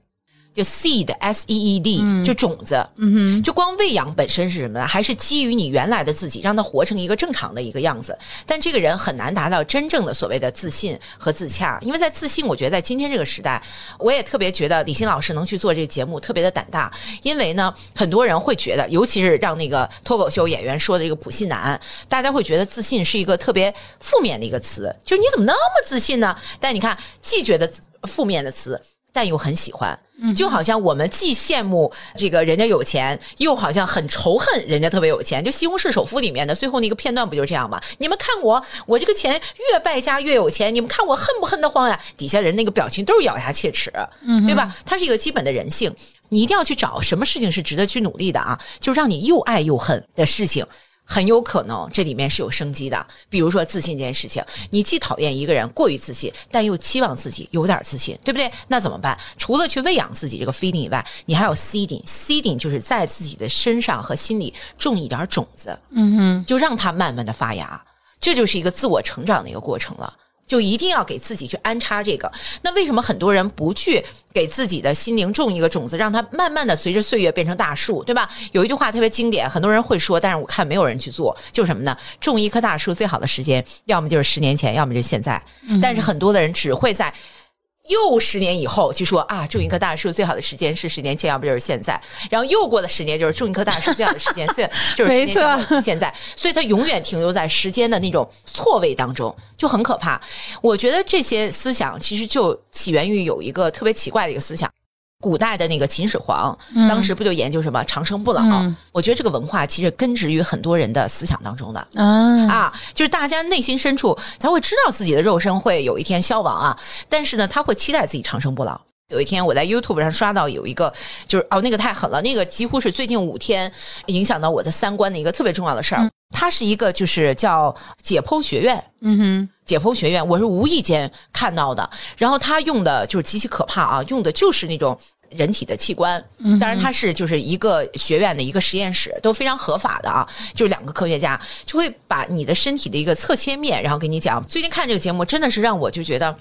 S1: 就 seed s e e d 就种子，嗯哼，就光喂养本身是什么呢？还是基于你原来的自己，让他活成一个正常的一个样子。但这个人很难达到真正的所谓的自信和自洽，因为在自信，我觉得在今天这个时代，我也特别觉得李欣老师能去做这个节目特别的胆大，因为呢，很多人会觉得，尤其是让那个脱口秀演员说的这个普信男，大家会觉得自信是一个特别负面的一个词，就是你怎么那么自信呢？但你看，既觉得负面的词。但又很喜欢。就好像我们既羡慕这个人家有钱，又好像很仇恨人家特别有钱。就《西红柿首富》里面的最后那个片段不就这样吗？你们看我，我这个钱越败家越有钱，你们看我恨不恨得慌呀？底下人那个表情都是咬牙切齿，对吧？它是一个基本的人性，你一定要去找什么事情是值得去努力的啊，就让你又爱又恨的事情。很有可能这里面是有生机的，比如说自信这件事情，你既讨厌一个人过于自信，但又期望自己有点自信，对不对？那怎么办？除了去喂养自己这个 feeding 以外，你还有 seeding，seeding 就是在自己的身上和心里种一点种子，
S2: 嗯哼，
S1: 就让它慢慢的发芽，这就是一个自我成长的一个过程了。就一定要给自己去安插这个。那为什么很多人不去给自己的心灵种一个种子，让它慢慢的随着岁月变成大树，对吧？有一句话特别经典，很多人会说，但是我看没有人去做，就是什么呢？种一棵大树最好的时间，要么就是十年前，要么就现在。但是很多的人只会在。又十年以后就说啊，种一棵大树最好的时间是十年前，要不就是现在。然后又过了十年，就是种一棵大树最好的时间，最就是
S2: 没错，
S1: 现在。所以它永远停留在时间的那种错位当中，就很可怕。我觉得这些思想其实就起源于有一个特别奇怪的一个思想。古代的那个秦始皇，当时不就研究什么长生不老？我觉得这个文化其实根植于很多人的思想当中的啊，就是大家内心深处他会知道自己的肉身会有一天消亡啊，但是呢，他会期待自己长生不老。有一天我在 YouTube 上刷到有一个，就是哦，那个太狠了，那个几乎是最近五天影响到我的三观的一个特别重要的事儿。它是一个就是叫解剖学院，
S2: 嗯哼，
S1: 解剖学院，我是无意间看到的。然后他用的就是极其可怕啊，用的就是那种人体的器官。当然，它是就是一个学院的一个实验室，都非常合法的啊。就是两个科学家就会把你的身体的一个侧切面，然后给你讲。最近看这个节目，真的是让我就觉得。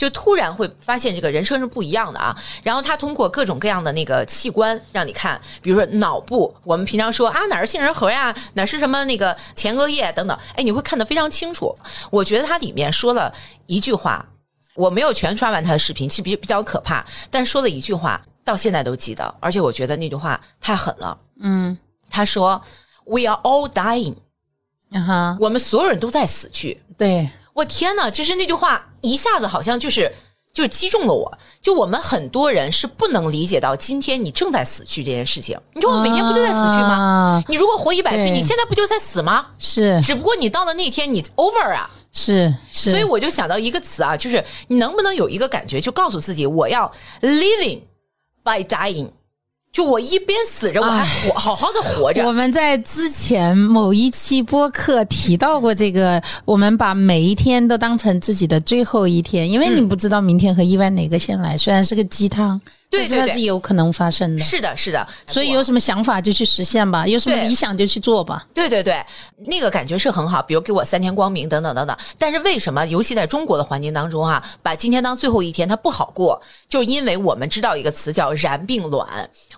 S1: 就突然会发现这个人生是不一样的啊！然后他通过各种各样的那个器官让你看，比如说脑部，我们平常说啊哪是杏仁核呀，哪是什么那个前额叶等等，哎，你会看得非常清楚。我觉得它里面说了一句话，我没有全刷完他的视频，其实比比较可怕，但说了一句话，到现在都记得，而且我觉得那句话太狠了。
S2: 嗯，
S1: 他说：“We are all dying。”
S2: 哈，
S1: 我们所有人都在死去。
S2: 对。
S1: 我天呐，就是那句话一下子好像就是就击中了我。就我们很多人是不能理解到今天你正在死去这件事情。你说我每天不就在死去吗？你如果活一百岁，你现在不就在死吗？
S2: 是，
S1: 只不过你到了那天你 over 啊。
S2: 是是。
S1: 所以我就想到一个词啊，就是你能不能有一个感觉，就告诉自己我要 living by dying。就我一边死着，我还活好好的活着。
S2: 我们在之前某一期播客提到过这个，我们把每一天都当成自己的最后一天，因为你不知道明天和意外哪个先来。虽然是个鸡汤。
S1: 对对
S2: 对，是有可能发生的。
S1: 是的，是的。
S2: 所以有什么想法就去实现吧，有什么理想就去做吧。
S1: 对对对，那个感觉是很好。比如给我三天光明，等等等等。但是为什么，尤其在中国的环境当中啊，把今天当最后一天，它不好过？就是因为我们知道一个词叫燃并卵。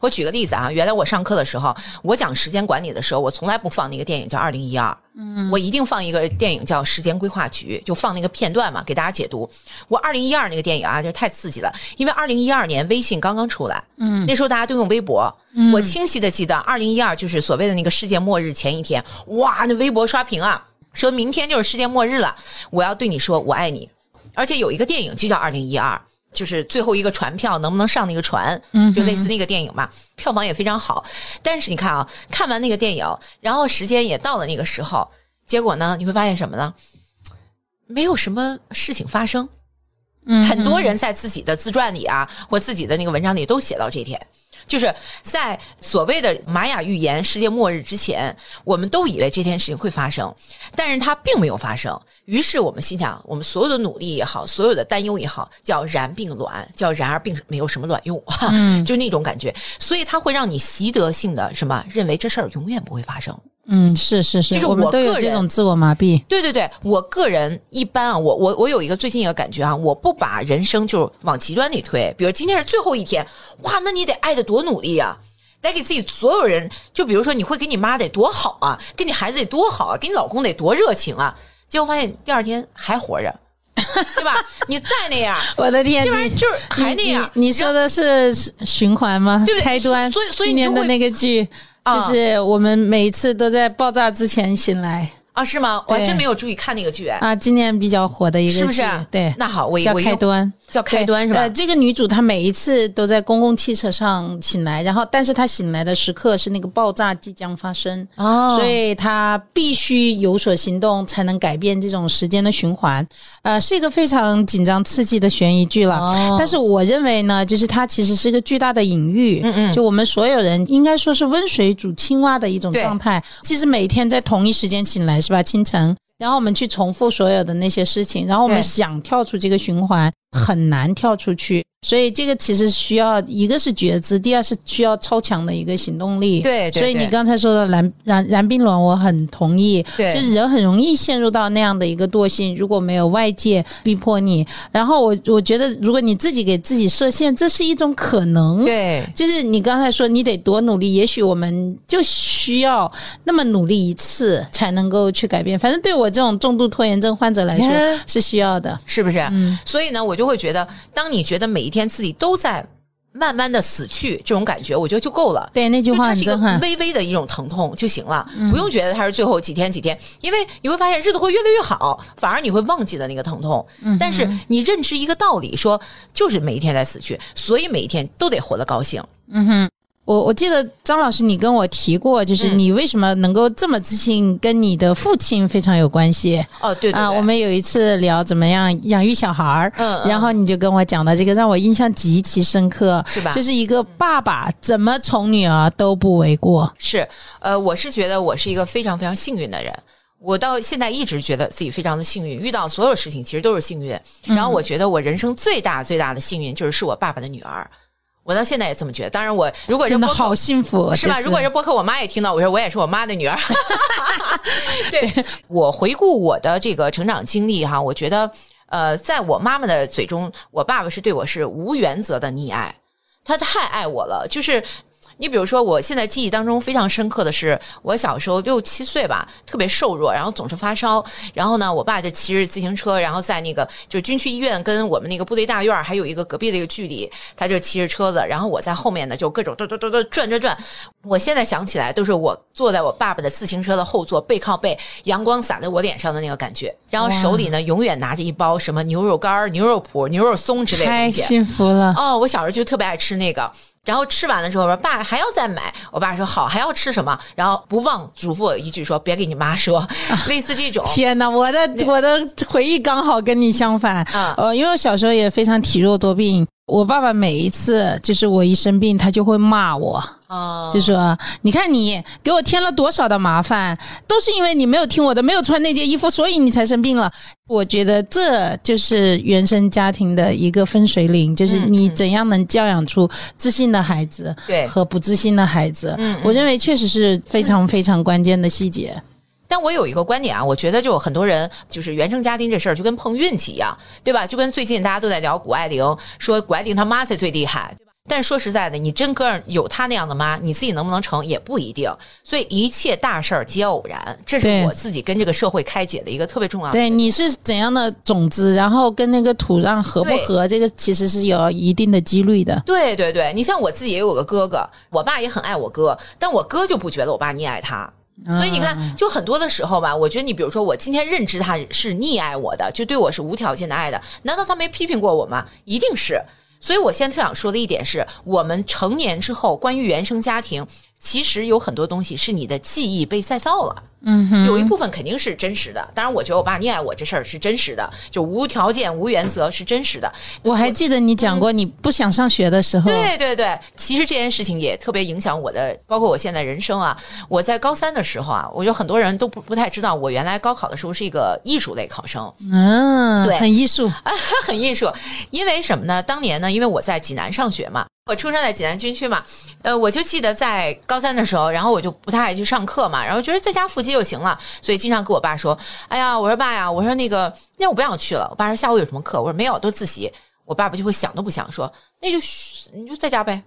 S1: 我举个例子啊，原来我上课的时候，我讲时间管理的时候，我从来不放那个电影叫《二零一二》。
S2: 嗯，
S1: 我一定放一个电影叫《时间规划局》，就放那个片段嘛，给大家解读。我二零一二那个电影啊，就太刺激了，因为二零一二年微信刚刚出来，
S2: 嗯，
S1: 那时候大家都用微博，我清晰的记得二零一二就是所谓的那个世界末日前一天，哇，那微博刷屏啊，说明天就是世界末日了，我要对你说我爱你，而且有一个电影就叫二零一二。就是最后一个船票能不能上那个船？
S2: 嗯，
S1: 就类似那个电影嘛，票房也非常好。但是你看啊，看完那个电影，然后时间也到了那个时候，结果呢，你会发现什么呢？没有什么事情发生。
S2: 嗯，
S1: 很多人在自己的自传里啊，或自己的那个文章里都写到这一天。就是在所谓的玛雅预言世界末日之前，我们都以为这件事情会发生，但是它并没有发生。于是我们心想，我们所有的努力也好，所有的担忧也好，叫然并卵，叫然而并没有什么卵用，就那种感觉。所以它会让你习得性的什么认为这事儿永远不会发生。
S2: 嗯，是是是，
S1: 就是
S2: 我们都有这种自我麻痹。
S1: 对对对，我个人一般啊，我我我有一个最近一个感觉啊，我不把人生就往极端里推。比如今天是最后一天，哇，那你得爱的多努力啊，得给自己所有人，就比如说你会给你妈得多好啊，给你孩子得多好啊，给你老公得多热情啊，结果发现第二天还活着，对吧？你再那样，
S2: 我的天，
S1: 这玩意儿就是还那样。
S2: 你说的是循环吗？
S1: 对
S2: 开端。
S1: 所以所以
S2: 今年的那个剧。就是我们每一次都在爆炸之前醒来
S1: 啊？是吗？我还真没有注意看那个剧
S2: 啊。今年比较火的一个，
S1: 是不是？
S2: 对，
S1: 那好，我
S2: 叫开端。
S1: 叫开端是吧？
S2: 呃，这个女主她每一次都在公共汽车上醒来，然后但是她醒来的时刻是那个爆炸即将发生，
S1: 哦
S2: 所以她必须有所行动才能改变这种时间的循环。呃，是一个非常紧张刺激的悬疑剧了。
S1: 哦
S2: 但是我认为呢，就是它其实是一个巨大的隐喻，
S1: 嗯嗯
S2: 就我们所有人应该说是温水煮青蛙的一种状态。其实每天在同一时间醒来是吧？清晨。然后我们去重复所有的那些事情，然后我们想跳出这个循环，很难跳出去。所以这个其实需要一个是觉知，第二是需要超强的一个行动力。
S1: 对
S2: 所以你刚才说的燃燃燃冰轮，我很同意。
S1: 对
S2: 就是人很容易陷入到那样的一个惰性，如果没有外界逼迫你。然后我我觉得，如果你自己给自己设限，这是一种可能。。
S1: 对
S2: 就是你刚才说你得多努力，也许我们就需要那么努力一次才能够去改变。反正对我这种重度拖延症患者来说
S1: 嗯
S2: 是需要的。
S1: 是不是？
S2: 嗯
S1: 所以呢，我就会觉得，当你觉得每一天自己都在慢慢的死去，这种感觉，我觉得就够了。
S2: 对，那句话
S1: 是一个
S2: 很。
S1: 微微的一种疼痛就行了，不用觉得它是最后几天几天，因为你会发现日子会越来越好，反而你会忘记了那个疼痛。但是你认知一个道理，说就是每一天在死去，所以每一天都得活得高兴。
S2: 我我记得张老师，你跟我提过，就是
S1: 嗯
S2: 你为什么能够这么自信，跟你的父亲非常有关系
S1: 哦，对对对，
S2: 啊。我们有一次聊怎么样养育小孩儿，
S1: 嗯嗯
S2: 然后你就跟我讲的这个，让我印象极其深刻，
S1: 是吧
S2: 就是一个爸爸怎么宠女儿都不为过。
S1: 是，呃，我是觉得我是一个非常非常幸运的人。我到现在一直觉得自己非常的幸运，遇到所有事情其实都是幸运。然后我觉得我人生最大最大的幸运就是是我爸爸的女儿。我到现在也这么觉得。当然我，如果这
S2: 的好幸福，
S1: 是吧？
S2: 这
S1: 如果这播客我妈也听到，我说我也是我妈的女儿。对我回顾我的这个成长经历哈，我觉得呃，在我妈妈的嘴中，我爸爸是对我是无原则的溺爱，他太爱我了，就是。你比如说，我现在记忆当中非常深刻的是，我小时候六七岁吧，特别瘦弱，然后总是发烧。然后呢，我爸就骑着自行车，然后在那个就是军区医院跟我们那个部队大院儿还有一个隔壁的一个距离，他就骑着车子，然后我在后面呢就各种嘟嘟嘟嘟转转转。我现在想起来，都是我坐在我爸爸的自行车的后座，背靠背，阳光洒在我脸上的那个感觉。然后手里呢，永远拿着一包什么牛肉干、牛肉脯、牛肉松之类的
S2: 太
S1: 东西。
S2: 幸福了。
S1: 哦，我小时候就特别爱吃那个。然后吃完的时候，我说爸还要再买。我爸说好，还要吃什么？然后不忘嘱咐我一句说别给你妈说，类似这种。
S2: 天哪，我的我的回忆刚好跟你相反。
S1: 嗯
S2: 呃，因为我小时候也非常体弱多病，我爸爸每一次就是我一生病，他就会骂我。
S1: 哦
S2: 就说：“你看你给我添了多少的麻烦，都是因为你没有听我的，没有穿那件衣服，所以你才生病了。”我觉得这就是原生家庭的一个分水岭，就是你怎样能教养出自信的孩子，
S1: 对
S2: 和不自信的孩子。
S1: 嗯嗯
S2: 我认为确实是非常非常关键的细节。
S1: 但我有一个观点啊，我觉得就有很多人就是原生家庭这事儿就跟碰运气一样，对吧？就跟最近大家都在聊谷爱凌，说谷爱凌她妈才最厉害，对吧？但说实在的，你真个儿有她那样的妈，你自己能不能成也不一定。所以一切大事儿皆偶然，这是我自己跟这个社会开解的一个特别重要的。
S2: 对，你是怎样的种子，然后跟那个土壤合不合，这个其实是有一定的几率的。
S1: 对对对，你像我自己也有个哥哥，我爸也很爱我哥，但我哥就不觉得我爸溺爱他。所以你看，就很多的时候吧，我觉得你比如说，我今天认知他是溺爱我的，就对我是无条件的爱的，难道他没批评过我吗？一定是。所以我现在特想说的一点是，我们成年之后，关于原生家庭，其实有很多东西是你的记忆被再造了。
S2: 嗯哼，
S1: 有一部分肯定是真实的，当然，我觉得我爸溺爱我这事儿是真实的，就无条件、无原则是真实的。
S2: 我还记得你讲过，你不想上学的时候，
S1: 对对对，其实这件事情也特别影响我的，包括我现在人生啊。我在高三的时候啊，我觉得很多人都不不太知道，我原来高考的时候是一个艺术类考生，
S2: 嗯，
S1: 对
S2: 很艺术。
S1: 很艺术。因为什么呢？当年呢，因为我在济南上学嘛，我出生在济南军区嘛，呃，我就记得在高三的时候，然后我就不太爱去上课嘛，然后觉得在家复习就行了，所以经常跟我爸说：“哎呀，我说爸呀，我说那个，那我不想去了。”我爸说：“下午有什么课？”我说：“没有，都自习。”我爸爸就会想都不想说：“那就你就在家呗。”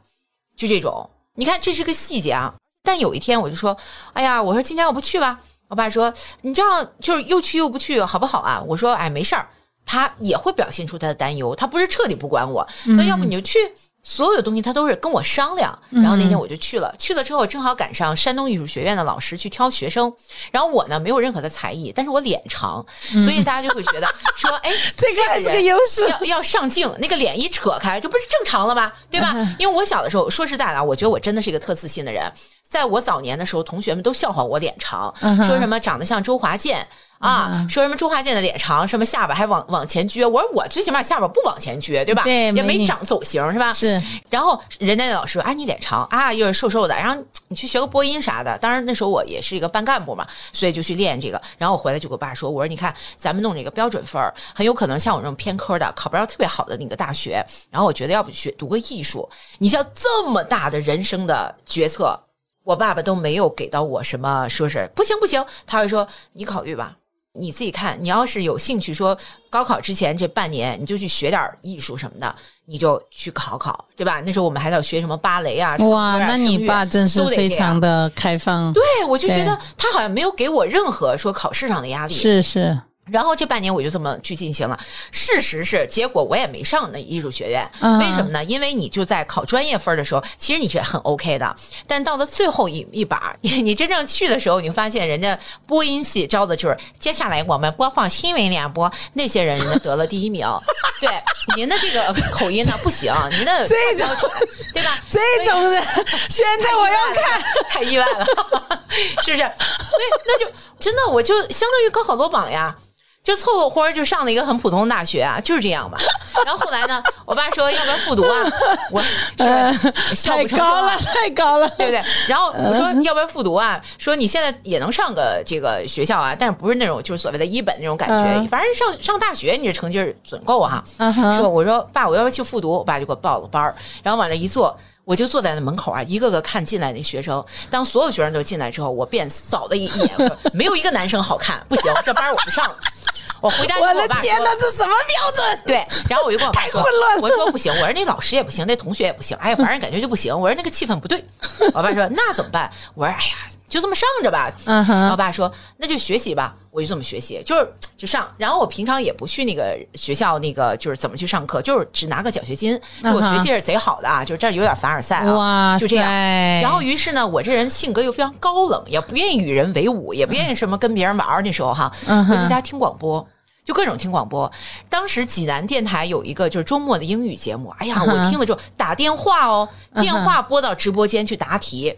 S1: 就这种，你看这是个细节啊。但有一天我就说：“哎呀，我说今天我不去吧。”我爸说：“你这样就是又去又不去，好不好啊？”我说：“哎，没事儿。”他也会表现出他的担忧，他不是彻底不管我，那要不你就去。所有的东西他都是跟我商量，然后那天我就去了，去了之后正好赶上山东艺术学院的老师去挑学生，然后我呢没有任何的才艺，但是我脸长，所以大家就会觉得 说，哎，
S2: 这个还是个优势。
S1: 要要上镜，那个脸一扯开，这不是正常了吗？对吧？因为我小的时候，说实在的，我觉得我真的是一个特自信的人。在我早年的时候，同学们都笑话我脸长，说什么长得像周华健啊，说什么周华健的脸长，什么下巴还往往前撅。我说我最起码下巴不往前撅，对吧？
S2: 对，
S1: 也没长走形，是吧？
S2: 是。
S1: 然后人家那老师说：“啊，你脸长啊，又是瘦瘦的，然后你去学个播音啥的。”当然那时候我也是一个班干部嘛，所以就去练这个。然后我回来就给我爸说：“我说你看，咱们弄这个标准分很有可能像我这种偏科的，考不着特别好的那个大学。然后我觉得要不去读个艺术，你像这么大的人生的决策。”我爸爸都没有给到我什么，说是不行不行，他会说你考虑吧，你自己看，你要是有兴趣，说高考之前这半年你就去学点艺术什么的，你就去考考，对吧？那时候我们还要学什么芭蕾啊，
S2: 哇，那你爸真是非常的开放。
S1: 对，我就觉得他好像没有给我任何说考试上的压力。
S2: 是是。
S1: 然后这半年我就这么去进行了。事实是，结果我也没上那艺术学院。为什么呢？因为你就在考专业分的时候，其实你是很 OK 的。但到了最后一一把，你真正去的时候，你发现人家播音系招的就是接下来我们播放新闻联播那些人，人家得了第一名。对，您的这个口音呢不行，您的
S2: 这种
S1: 对吧？
S2: 这种人，现在我要看，
S1: 太意外了，是不是？对，那就真的我就相当于高考落榜呀。就凑合活就上了一个很普通的大学啊，就是这样吧。然后后来呢，我爸说要不要复读啊？我 是笑不成声，
S2: 太高了，太高了，
S1: 对不对？然后我说要不要复读啊？说你现在也能上个这个学校啊，但是不是那种就是所谓的一本那种感觉，反正上上大学你这成绩准够哈。说我说爸，我要不要去复读？我爸就给我报了班儿，然后往那一坐。我就坐在那门口啊，一个个看进来那学生。当所有学生都进来之后，我便扫了一眼，没有一个男生好看，不行，这班我不上了。我回家就跟我的：“
S2: 天哪，这什么标准？”
S1: 对，然后我就跟我爸说：“
S2: 太混乱了。”
S1: 我说：“不行，我说那老师也不行，那同学也不行，哎呀，反正感觉就不行。”我说：“那个气氛不对。”我爸说：“那怎么办？”我说：“哎呀。”就这么上着吧，
S2: 嗯哼。
S1: 我爸说：“那就学习吧。”我就这么学习，就是就上。然后我平常也不去那个学校，那个就是怎么去上课，就是只拿个奖学金。就我学习是贼好的啊，就这有点凡尔赛啊，就这样。然后于是呢，我这人性格又非常高冷，也不愿意与人为伍，也不愿意什么跟别人玩。那时候哈，我在家听广播，就各种听广播。当时济南电台有一个就是周末的英语节目，哎呀，我听了之后打电话哦，电话拨到直播间去答题。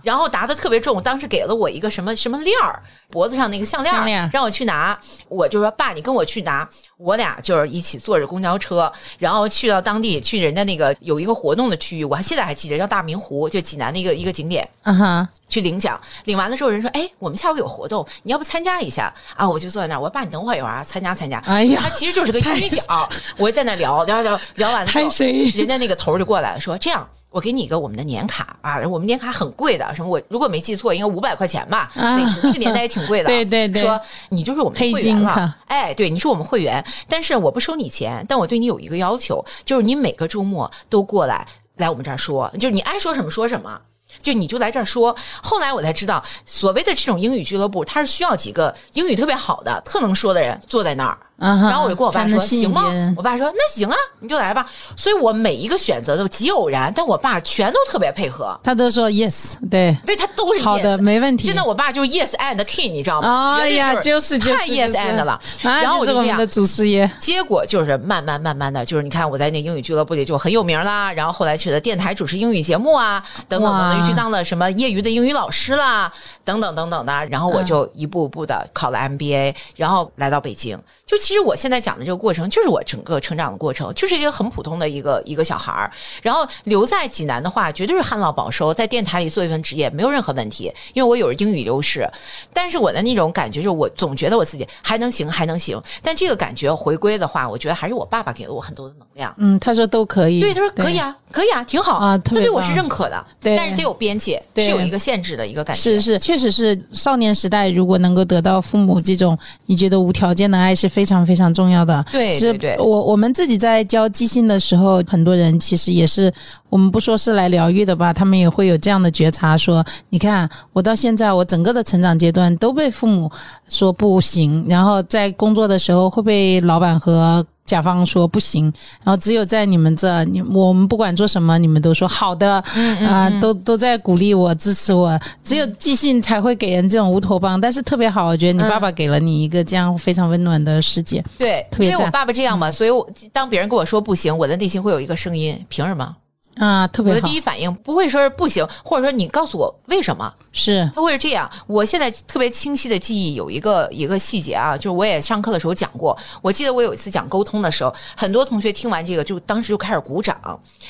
S1: 然后答的特别重，当时给了我一个什么什么链儿，脖子上那个项链，让我去拿。我就说爸，你跟我去拿。我俩就是一起坐着公交车，然后去到当地，去人家那个有一个活动的区域，我还现在还记得叫大明湖，就济南的一个一个景点。
S2: 嗯哼，
S1: 去领奖，领完了之后人说：“哎，我们下午有活动，你要不参加一下啊？”我就坐在那儿，我说：“爸，你等会儿一会儿啊，参加参加。”
S2: 哎呀，
S1: 他其实就是个英语角，我就在那聊聊聊聊完了之后，人家那个头就过来了，说：“这样。”我给你一个我们的年卡啊，我们年卡很贵的，什么我如果没记错，应该五百块钱吧，类似那个年代也挺贵的。
S2: 对对对，
S1: 说你就是我们会员了，哎，对，你是我们会员，但是我不收你钱，但我对你有一个要求，就是你每个周末都过来来我们这儿说，就是你爱说什么说什么。就你就来这儿说，后来我才知道，所谓的这种英语俱乐部，它是需要几个英语特别好的、特能说的人坐在那儿。然后我就跟我爸说：“行吗？”我爸说：“那行啊，你就来吧。”所以，我每一个选择都极偶然，但我爸全都特别配合。
S2: 他都说 yes，对，
S1: 对他都是
S2: 好的，没问题。
S1: 真的，我爸就是 yes and king，你知道吗？
S2: 哎呀，就是
S1: 太 yes and 了。然后我就这样
S2: 的祖师爷。
S1: 结果就是慢慢慢慢的就是，你看我在那英语俱乐部里就很有名啦。然后后来去了电台主持英语节目啊，等等等等，又去当了什么业余的英语老师啦，等等等等的。然后我就一步步的考了 MBA，然后来到北京。就其实我现在讲的这个过程，就是我整个成长的过程，就是一个很普通的一个一个小孩儿。然后留在济南的话，绝对是旱涝保收，在电台里做一份职业没有任何问题，因为我有英语优势。但是我的那种感觉，就是我总觉得我自己还能行，还能行。但这个感觉回归的话，我觉得还是我爸爸给了我很多的能量。
S2: 嗯，他说都可以。
S1: 对，他说可以啊，可以啊，挺好
S2: 啊。
S1: 他对我是认可的，
S2: 对，
S1: 但是得有边界，是有一个限制的一个感觉。
S2: 是是，确实是少年时代，如果能够得到父母这种你觉得无条件的爱，是非常非常重要。的
S1: 对对对，
S2: 我我们自己在教即兴的时候，很多人其实也是，我们不说是来疗愈的吧，他们也会有这样的觉察，说你看我到现在我整个的成长阶段都被父母说不行，然后在工作的时候会被老板和甲方说不行，然后只有在你们这，你我们不管做什么，你们都说好的，啊、都都在鼓励我、支持我。只有寄信才会给人这种乌托邦，但是特别好，我觉得你爸爸给了你一个这样非常温暖的世界。
S1: 对，
S2: 特别赞
S1: 因为我爸爸这样嘛，所以我当别人跟我说不行，我的内心会有一个声音：凭什么？
S2: 啊，特别好
S1: 我的第，一反应不会说是不行，或者说你告诉我为什么，
S2: 是
S1: 他会是这样。我现在特别清晰的记忆有一个一个细节啊，就是我也上课的时候讲过。我记得我有一次讲沟通的时候，很多同学听完这个就当时就开始鼓掌，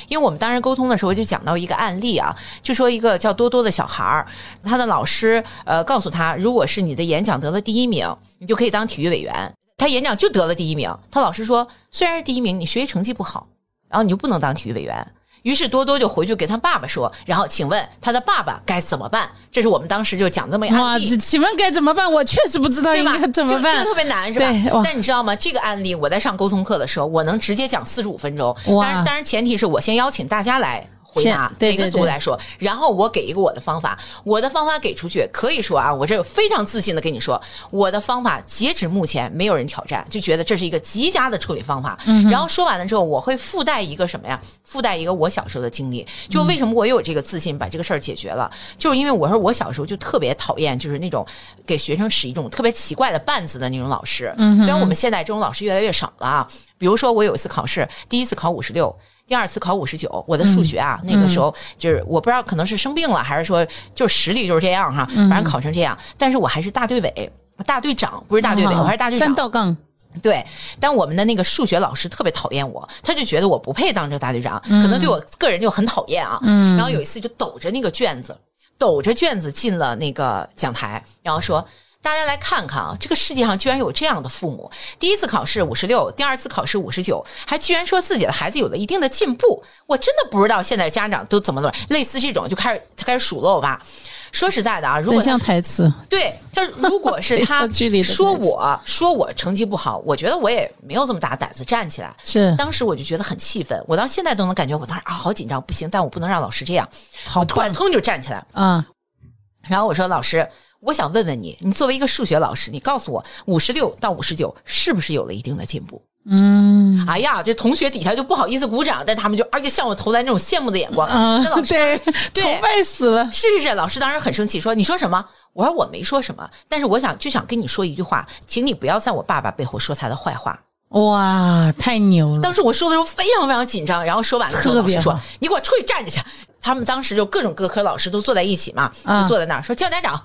S1: 因为我们当时沟通的时候就讲到一个案例啊，就说一个叫多多的小孩儿，他的老师呃告诉他，如果是你的演讲得了第一名，你就可以当体育委员。他演讲就得了第一名，他老师说，虽然是第一名，你学习成绩不好，然后你就不能当体育委员。于是多多就回去给他爸爸说，然后请问他的爸爸该怎么办？这是我们当时就讲这么一个，案例。
S2: 请问该怎么办？我确实不知道？应该怎么办
S1: 这这个。特别难，是吧？但你知道吗？这个案例我在上沟通课的时候，我能直接讲四十五分钟。
S2: 哇
S1: 当然，当然前提是我先邀请大家来。回答每个组来说，然后我给一个我的方法，我的方法给出去，可以说啊，我这非常自信的跟你说，我的方法截止目前没有人挑战，就觉得这是一个极佳的处理方法。
S2: 嗯
S1: 然后说完了之后，我会附带一个什么呀？附带一个我小时候的经历，就为什么我有这个自信把这个事儿解决了，就是因为我说我小时候就特别讨厌，就是那种给学生使一种特别奇怪的绊子的那种老师。虽然我们现在这种老师越来越少了啊，比如说我有一次考试，第一次考五十六。第二次考五十九，我的数学啊，那个时候就是我不知道可能是生病了，还是说就是实力就是这样哈，反正考成这样。但是我还是大队委、大队长，不是大队委，我还是大队长
S2: 三。道杠，
S1: 对，但我们的那个数学老师特别讨厌我，他就觉得我不配当这个大队长，可能对我个人就很讨厌啊。嗯，然后有一次就抖着那个卷子，抖着卷子进了那个讲台，然后说。大家来看看啊，这个世界上居然有这样的父母！第一次考试五十六，第二次考试五十九，还居然说自己的孩子有了一定的进步。我真的不知道现在家长都怎么怎么类似这种就开始他开始数落我爸。说实在的啊，如果
S2: 像台词。
S1: 对，他如果是 他说我说我成绩不好，我觉得我也没有这么大胆子站起来。
S2: 是
S1: 当时我就觉得很气愤，我到现在都能感觉我当时啊好紧张，不行，但我不能让老师这样。
S2: 好
S1: 我突然
S2: 棒
S1: 腾就站起来，
S2: 嗯！
S1: 然后我说老师，我想问问你，你作为一个数学老师，你告诉我五十六到五十九是不是有了一定的进步？
S2: 嗯
S1: 哎呀，这同学底下就不好意思鼓掌，但他们就而且向我投来那种羡慕的眼光。
S2: 嗯
S1: 那老，师
S2: 对，
S1: 对
S2: 崇拜死了。
S1: 是是是，老师当时很生气，说你说什么？我说我没说什么，但是我想就想跟你说一句话，请你不要在我爸爸背后说他的坏话。
S2: 哇，太牛了！
S1: 当时我说的时候非常非常紧张，然后说完了之后，老师说：“你给我出去站着去。”他们当时就各种各科老师都坐在一起嘛，
S2: 啊
S1: 就坐在那儿说教家长。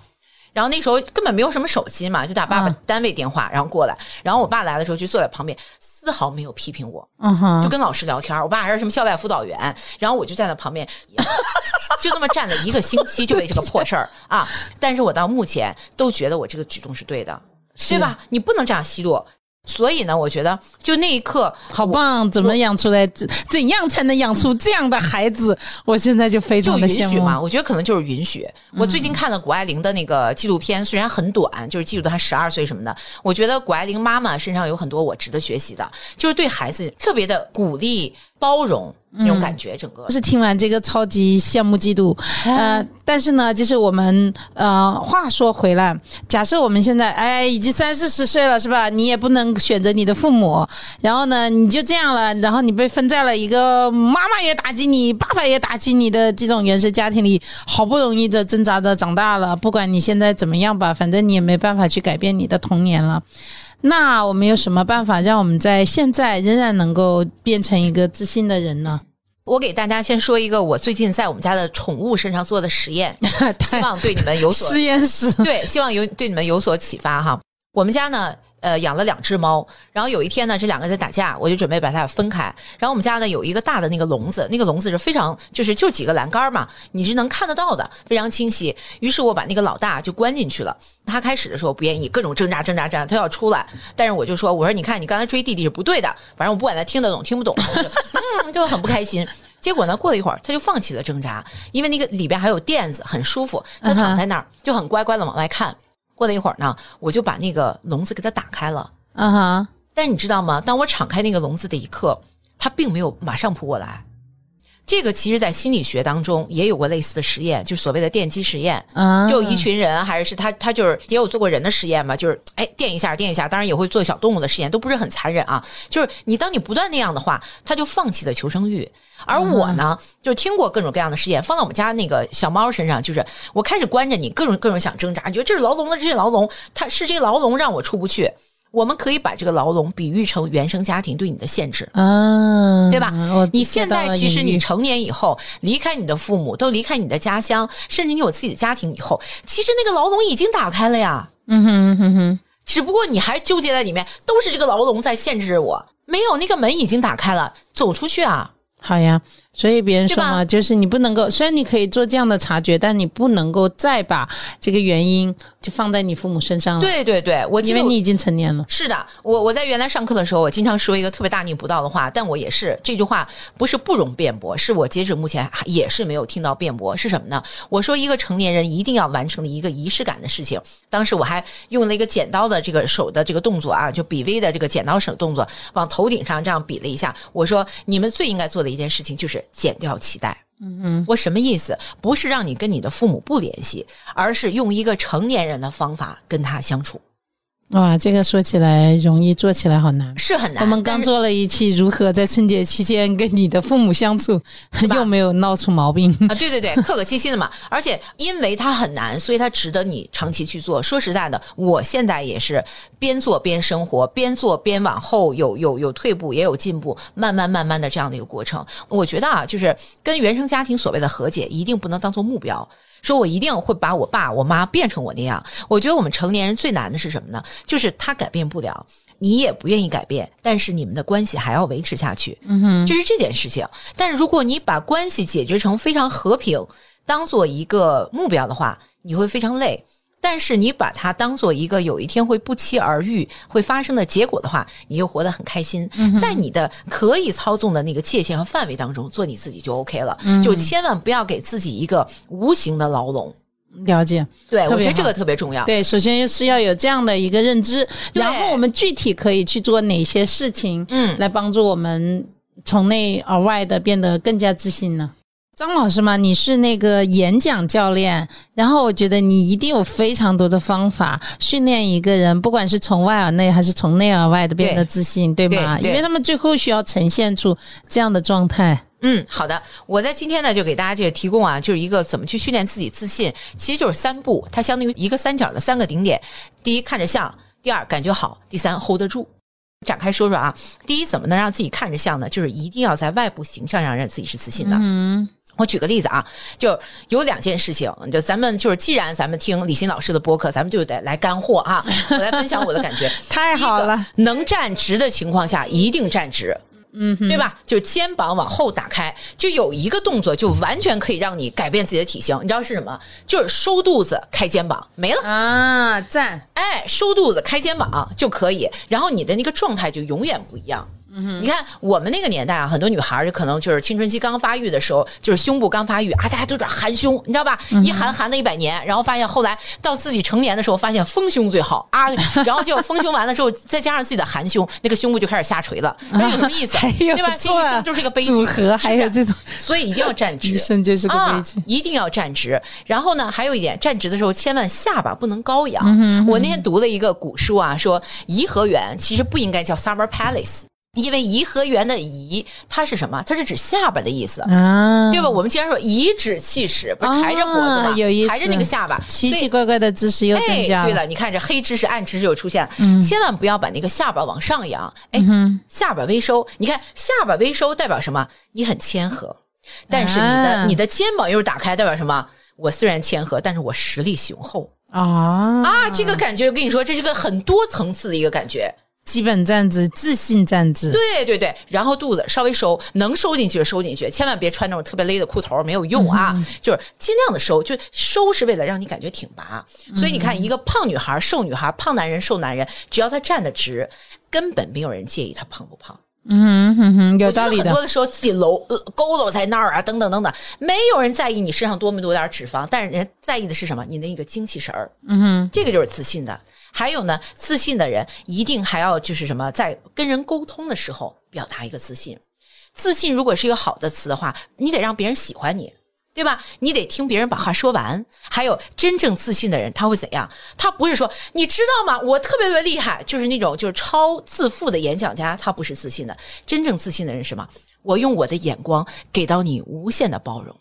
S1: 然后那时候根本没有什么手机嘛，就打爸爸
S2: 啊
S1: 单位电话，然后过来。然后我爸来的时候就坐在旁边，丝毫没有批评我，
S2: 嗯，
S1: 就跟老师聊天。我爸还是什么校外辅导员，然后我就站在旁边，就这么站了一个星期，就为这个破事儿啊！但是我到目前都觉得我这个举动是对的，对吧？你不能这样奚落。所以呢，我觉得就那一刻，
S2: 好棒！怎么养出来？怎怎样才能养出这样的孩子？我现在就非常的羡慕。
S1: 允许嘛，我觉得可能就是允许。我最近看了谷爱凌的那个纪录片，虽然很短，就是记录她十二岁什么的。我觉得谷爱凌妈妈身上有很多我值得学习的，就是对孩子特别的鼓励、包容那种感觉。整个
S2: 是听完这个超级羡慕嫉妒，呃，但是呢，就是我们呃，话说回来，假设我们现在哎已经三四十岁了，是吧？你也不能选择你的父母，然后呢，你就这样了，然后你被分在了一个妈妈也打击你，爸爸也打击你的这种原生家庭里，好不容易的挣扎着长大了，不管你现在怎么样吧，反正你也没办法去改变你的童年了。那我们有什么办法让我们在现在仍然能够变成一个自信的人呢？
S1: 我给大家先说一个我最近在我们家的宠物身上做的实验，希望对你们有所
S2: 实验室
S1: 对，希望有对你们有所启发哈。我们家呢，呃，养了两只猫，然后有一天呢，这两个在打架，我就准备把它俩分开。然后我们家呢有一个大的那个笼子，那个笼子是非常就是就几个栏杆嘛，你是能看得到的，非常清晰。于是我把那个老大就关进去了。他开始的时候不愿意，各种挣扎挣扎挣扎，他要出来，但是我就说，我说你看你刚才追弟弟是不对的，反正我不管他听得懂听不懂，就 嗯就很不开心。结果呢，过了一会儿，他就放弃了挣扎，因为那个里边还有垫子，很舒服。他躺在那儿就很乖乖的往外看。过了一会儿呢，我就把那个笼子给它打开了。
S2: 啊哈，
S1: 但是你知道吗？当我敞开那个笼子的一刻，它并没有马上扑过来。这个其实，在心理学当中也有过类似的实验，就是所谓的电击实验。
S2: 啊，
S1: 就一群人，还是他他就是也有做过人的实验嘛，就是哎电一下电一下，当然也会做小动物的实验，都不是很残忍啊。就是你当你不断那样的话，他就放弃了求生欲。而我呢，就听过各种各样的实验，放到我们家那个小猫身上，就是我开始关着你，各种各种想挣扎，你觉得这是牢笼的，这是牢笼，它是这牢笼让我出不去。我们可以把这个牢笼比喻成原生家庭对你的限制。
S2: 啊，
S1: 对吧你现在其实你成年以后离开你的父母，都离开你的家乡，甚至你有自己的家庭以后，其实那个牢笼已经打开了呀。
S2: 嗯哼哼哼，
S1: 只不过你还纠结在里面，都是这个牢笼在限制着我。没有，那个门已经打开了，走出去啊！
S2: 好呀。所以别人说嘛，就是你不能够，虽然你可以做这样的察觉，但你不能够再把这个原因就放在你父母身上了，，
S1: 对对对，我
S2: 因为你已经成年了。
S1: 是的，我我在原来上课的时候，我经常说一个特别大逆不道的话，但我也是这句话不是不容辩驳，是我截止目前也是没有听到辩驳。是什么呢？我说一个成年人一定要完成的一个仪式感的事情。当时我还用了一个剪刀的这个手的这个动作啊，就比微的这个剪刀手动作，往头顶上这样比了一下。我说你们最应该做的一件事情就是剪掉脐带。嗯我什么意思？不是让你跟你的父母不联系，而是用一个成年人的方法跟他相处，
S2: 哇，这个说起来容易，做起来好难。
S1: 是很难。
S2: 我们刚做了一期如何在春节期间跟你的父母相处，又没有闹出毛病。
S1: 啊，对对对，客客气气的嘛。而且因为它很难，所以它值得你长期去做。说实在的，我现在也是边做边生活，边做边往后有有有退步，也有进步，慢慢慢慢的这样的一个过程。我觉得啊，就是跟原生家庭所谓的和解，一定不能当做目标。说我一定会把我爸我妈变成我那样。我觉得我们成年人最难的是什么呢？就是他改变不了，你也不愿意改变，但是你们的关系还要维持下去。嗯哼，这是这件事情。但是如果你把关系解决成非常和平，当做一个目标的话，你会非常累。但是你把它当做一个有一天会不期而遇会发生的结果的话，你就活得很开心。在你的可以操纵的那个界限和范围当中，做你自己就 OK 了。就千万不要给自己一个无形的牢笼。
S2: 了解，
S1: 对，我觉得这个特别重要。
S2: 对，首先是要有这样的一个认知，然后我们具体可以去做哪些事情，
S1: 嗯
S2: 来帮助我们从内而外的变得更加自信呢？张老师嘛，你是那个演讲教练，然后我觉得你一定有非常多的方法训练一个人，不管是从外而内还是从内而外的变得自信，对吗？
S1: 对对
S2: 因为他们最后需要呈现出这样的状态。
S1: 嗯，好的，我在今天呢就给大家这个提供啊，就是一个怎么去训练自己自信，其实就是三步，它相当于一个三角的三个顶点。第一，看着像；第二，感觉好；第三，hold 得住。展开说说啊，第一，怎么能让自己看着像呢？就是一定要在外部形象上让自己是自信的。
S2: 嗯，
S1: 我举个例子啊，就有两件事情，就咱们就是，既然咱们听李欣老师的播客，咱们就得来干货啊！我来分享我的感觉。
S2: 太好了，
S1: 能站直的情况下，一定站直。
S2: 嗯，
S1: 对吧？就肩膀往后打开，就有一个动作，就完全可以让你改变自己的体型。你知道是什么？就是收肚子、开肩膀，没了。
S2: 啊，赞，
S1: 哎，收肚子、开肩膀就可以，然后你的那个状态就永远不一样。你看我们那个年代啊，很多女孩儿可能就是青春期刚发育的时候，就是胸部刚发育啊，大家都有点含胸，你知道吧？一含含了一百年，然后发现后来到自己成年的时候，发现丰胸最好啊，然后就丰胸完了之后，再加上自己的含胸，那个胸部就开始下垂了，那有什么意思？对吧？一生就是个悲剧
S2: 组合，还有这种
S1: 所以一定要站直
S2: 一。生就是个悲
S1: 啊
S2: 剧。，
S1: 一定要站直。然后呢，还有一点，站直的时候千万下巴不能高扬。
S2: 嗯
S1: 我那天读了一个古书啊，说颐和园其实不应该叫 Summer Palace，因为颐和园的颐它是什么？它是指下巴的意思。
S2: 啊，
S1: 对吧？我们经常说颐指气使，不是抬着脖子吗？
S2: 啊有意思
S1: 抬着那个下巴，
S2: 奇奇怪怪的姿势又增加
S1: 哎。对了，你看这黑知识、暗知识又出现了，
S2: 嗯
S1: 千万不要把那个下巴往上扬，哎，下巴微收。你看下巴微收代表什么？你很谦和，但是你的、
S2: 啊
S1: 你的肩膀又是打开，代表什么？我虽然谦和，但是我实力雄厚
S2: 啊
S1: 啊！这个感觉，我跟你说，这是个很多层次的一个感觉。
S2: 基本站姿，自信站姿。
S1: 对对对，然后肚子稍微收，能收进去就收进去，千万别穿那种特别勒的裤头，没有用啊。就是尽量的收，就收是为了让你感觉挺拔。所以你看，一个胖女孩、瘦女孩、胖男人、瘦男人，只要他站得直，根本没有人介意他胖不胖。
S2: 嗯哼哼，有道理的。
S1: 得很多的时候自己搂呃佝偻在那儿啊，等等等等，没有人在意你身上多没多点脂肪，但是人在意的是什么？你的那个精气神儿。
S2: 嗯哼，
S1: 这个就是自信的。还有呢，自信的人一定还要就是什么，在跟人沟通的时候表达一个自信。自信如果是一个好的词的话，你得让别人喜欢你。对吧？你得听别人把话说完。还有真正自信的人，他会怎样？他不是说你知道吗？我特别特别厉害，就是那种就是超自负的演讲家，他不是自信的。真正自信的人是什么？我用我的眼光给到你无限的包容，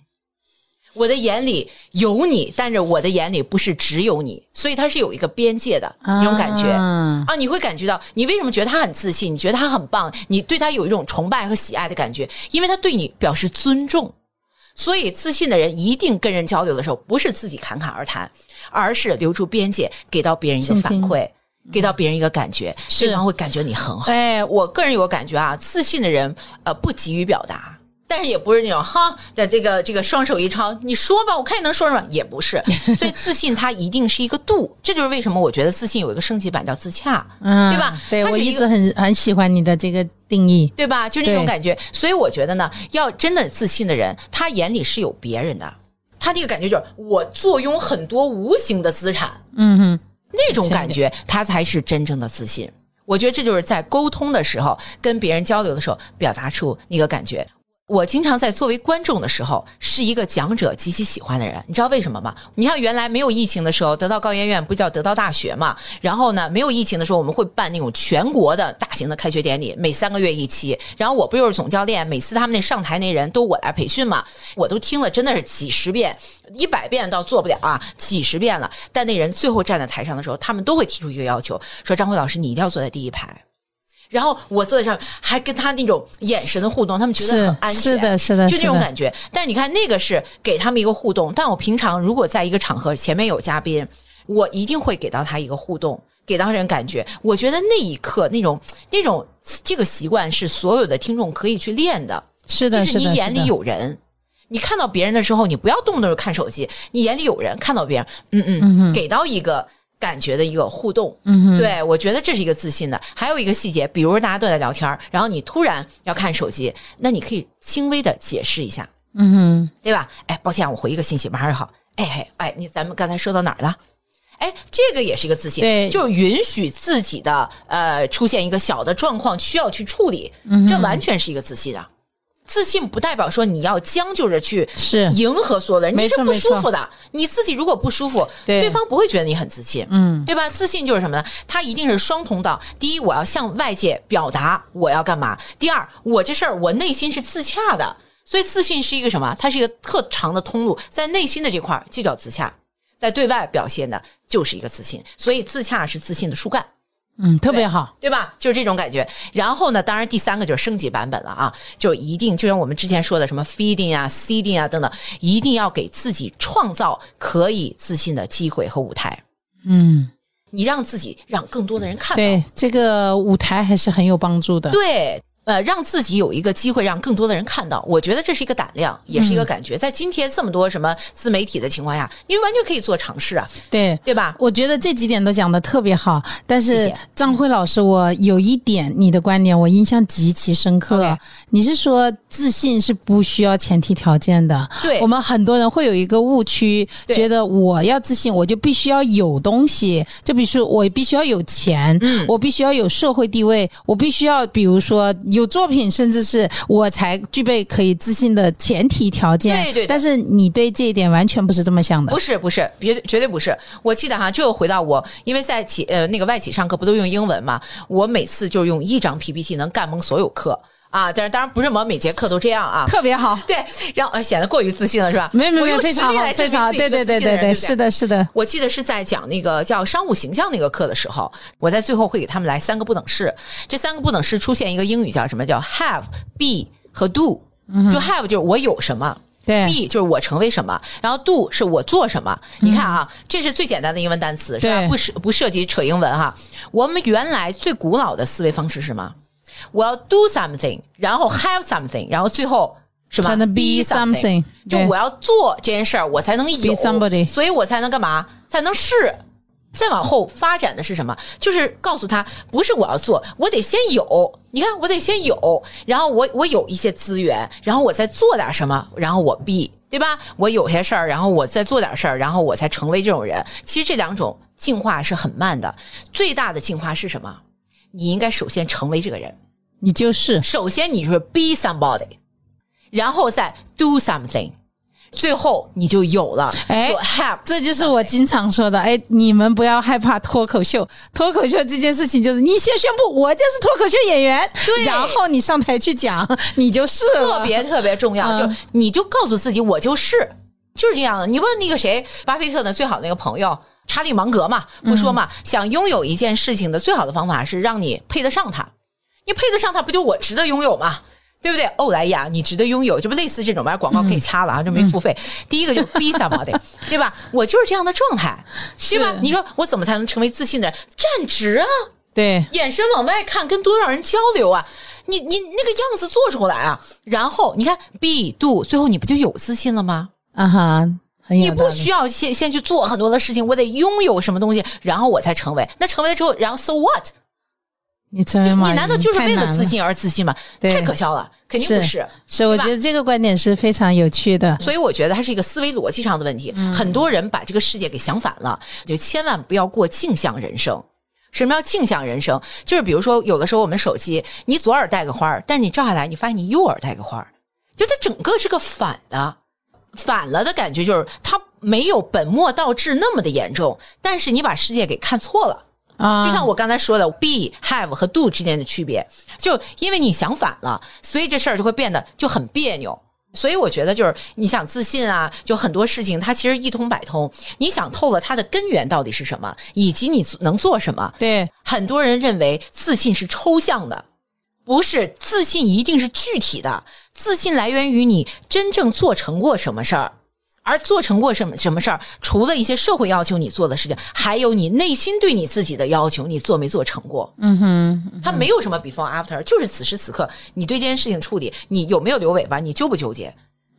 S1: 我的眼里有你，但是我的眼里不是只有你，所以他是有一个边界的那种感觉
S2: 啊
S1: 啊。你会感觉到，你为什么觉得他很自信？你觉得他很棒？你对他有一种崇拜和喜爱的感觉，因为他对你表示尊重。所以，自信的人一定跟人交流的时候，不是自己侃侃而谈，而是留出边界，给到别人一个反馈，给到别人一个感觉，
S2: 是
S1: 对方会感觉你很好。
S2: 哎，
S1: 我个人有个感觉啊，自信的人呃不急于表达，但是也不是那种哈的这个这个双手一抄，你说吧，我看你能说什么，也不是。所以自信它一定是一个度，这就是为什么我觉得自信有一个升级版叫自洽，
S2: 嗯，
S1: 对吧
S2: 对我
S1: 一
S2: 直很很喜欢你的这个定义。
S1: 对吧？就那种感觉。所以我觉得呢，要真的自信的人，他眼里是有别人的，他这个感觉就是我坐拥很多无形的资产，
S2: 嗯哼，
S1: 那种感觉，他才是真正的自信。我觉得这就是在沟通的时候，跟别人交流的时候，表达出那个感觉。我经常在作为观众的时候，是一个讲者极其喜欢的人，你知道为什么吗？你看，原来没有疫情的时候，得到高圆圆不叫得到大学嘛？然后呢，没有疫情的时候，我们会办那种全国的大型的开学典礼，每三个月一期。然后我不就是总教练，每次他们那上台那人都我来培训嘛，我都听了真的是几十遍，一百遍倒做不了啊，几十遍了。但那人最后站在台上的时候，他们都会提出一个要求，说张辉老师，你一定要坐在第一排。然后我坐在上面，还跟他那种眼神的互动，他们觉得很安全，
S2: 是的是的
S1: 就那种感觉。但是你看，那个是给他们一个互动。但我平常如果在一个场合前面有嘉宾，我一定会给到他一个互动，给到人感觉。我觉得那一刻那种那种这个习惯是所有的听众可以去练的，
S2: 是的，
S1: 就是，你眼里有人。你看到别人的时候，你不要动不动就看手机，你眼里有人，看到别人，嗯嗯嗯，给到一个感觉的一个互动，
S2: 嗯哼，
S1: 对，我觉得这是一个自信的。还有一个细节，比如大家都在聊天，然后你突然要看手机，那你可以轻微的解释一下，
S2: 嗯哼，
S1: 对吧？哎，抱歉，我回一个信息，马上就好。哎哎哎，你咱们刚才说到哪儿了？哎，这个也是一个自信，
S2: 对
S1: 就是允许自己的呃出现一个小的状况需要去处理，
S2: 嗯
S1: 这完全是一个自信啊。自信不代表说你要将就着去
S2: 是
S1: 迎合所有人，你是不舒服的。你自己如果不舒服，
S2: 对
S1: 方不会觉得你很自信。
S2: 嗯，
S1: 对吧？自信就是什么呢？它一定是双通道。第一，我要向外界表达我要干嘛；第二，我这事儿我内心是自洽的。所以，自信是一个什么？它是一个特长的通路，在内心的这块儿就叫自洽，在对外表现的就是一个自信。所以，自洽是自信的树干。
S2: 嗯，特别好。
S1: 对吧？就是这种感觉。然后呢，当然第三个就是升级版本了啊，就一定就像我们之前说的什么 feeding 啊、seeding 啊等等，一定要给自己创造可以自信的机会和舞台。
S2: 嗯，
S1: 你让自己让更多的人看到，
S2: 对，这个舞台还是很有帮助的。
S1: 对。呃，让自己有一个机会，让更多的人看到，我觉得这是一个胆量，也是一个感觉。在今天这么多什么自媒体的情况下，你完全可以做尝试啊，
S2: 对
S1: 对吧？
S2: 我觉得这几点都讲的特别好，但是张辉老师，我有一点你的观点我印象极其深刻。你是说自信是不需要前提条件的？
S1: 对。
S2: 我们很多人会有一个误区，觉得我要自信，我就必须要有东西，就比如说我必须要有钱，
S1: 嗯。
S2: 我必须要有社会地位，我必须要比如说有作品，甚至是我才具备可以自信的前提条件。
S1: 对对对
S2: 但是你对这一点完全不是这么想的
S1: 不。是不是，绝对绝对不是。我记得哈，这又回到我，因为在企呃那个外企上课不都用英文嘛，我每次就用一张 PPT 能干懵所有课啊。但是当然不是我每节课都这样啊。
S2: 特别好，
S1: 对，让呃显得过于自信了是吧？
S2: 没有没有非常好非常好，对对对对对，
S1: 是的
S2: 是的，
S1: 我记得是在讲那个叫商务形象那个课的时候，我在最后会给他们来三个不等式。这三个不等式出现一个英语叫什么？叫 have、be 和 do。就 have 就是我有什么。
S2: 对
S1: be 就是我成为什么，然后 do 是我做什么。你看啊，这是最简单的英文单词，是吧？不涉不涉及扯英文哈。我们原来最古老的思维方式是什么？我要 do something，然后 have something，然后最后什么
S2: 才能 be something，
S1: 就我要做这件事儿，我才能有
S2: Be somebody
S1: 所以我才能干嘛？才能是。再往后发展的是什么？就是告诉他，不是我要做，我得先有。你看，我得先有，然后我我有一些资源，然后我再做点什么，然后我 be，对吧？我有些事儿，然后我再做点事儿，然后我才成为这种人。其实这两种进化是很慢的，最大的进化是什么？你应该首先成为这个人。
S2: 你就是
S1: 首先你就是 be somebody，然后再 do something，最后你就有了，
S2: 哎
S1: 就 have。
S2: 这就是我经常说的，哎，你们不要害怕脱口秀。脱口秀这件事情，就是你先宣布我就是脱口秀演员，
S1: 对
S2: 然后你上台去讲，你就是了
S1: 特别特别重要，
S2: 嗯
S1: 就你就告诉自己，我就是就是这样的。你问那个谁，巴菲特的最好的那个朋友查理芒格嘛，不说嘛，想拥有一件事情的最好的方法是让你配得上它。你配得上它，不就我值得拥有吗？对不对？欧莱雅，你值得拥有，这不类似这种吧？广告可以掐了啊，这没付费。第一个就是 be somebody，对吧？我就是这样的状态，对吧？你说我怎么才能成为自信的人？站直啊！
S2: 对，
S1: 眼神往外看，跟多少人交流啊？你你那个样子做出来啊，然后你看 be do，最后你不就有自信了吗？
S2: 啊哈，
S1: 你不需要先先去做很多的事情，我得拥有什么东西，然后我才成为。那成为了之后，然后 so what？
S2: 你成为
S1: 吗你难道就是为了自信而自信吗？
S2: 对
S1: 太可笑了，肯定不是。
S2: 是，我觉得这个观点是非常有趣的。
S1: 所以我觉得它是一个思维逻辑上的问题。很多人把这个世界给想反了，就千万不要过镜像人生。什么叫镜像人生？就是比如说，有的时候我们手机，你左耳戴个花儿，但是你照下来，你发现你右耳戴个花儿，就它整个是个反的，反了的感觉就是它没有本末倒置那么的严重，但是你把世界给看错了。
S2: 啊，
S1: 就像我刚才说的，be、have 和 do 之间的区别，就因为你想反了，所以这事儿就会变得就很别扭。所以我觉得，就是你想自信啊，就很多事情它其实一通百通。你想透了它的根源到底是什么，以及你能做什么。
S2: 对，
S1: 很多人认为自信是抽象的，不是自信一定是具体的，自信来源于你真正做成过什么事儿。而做成过什么什么事儿，除了一些社会要求你做的事情，还有你内心对你自己的要求，你做没做成过？
S2: 嗯哼，
S1: 它没有什么 before after，就是此时此刻你对这件事情处理，你有没有留尾巴，你纠不纠结，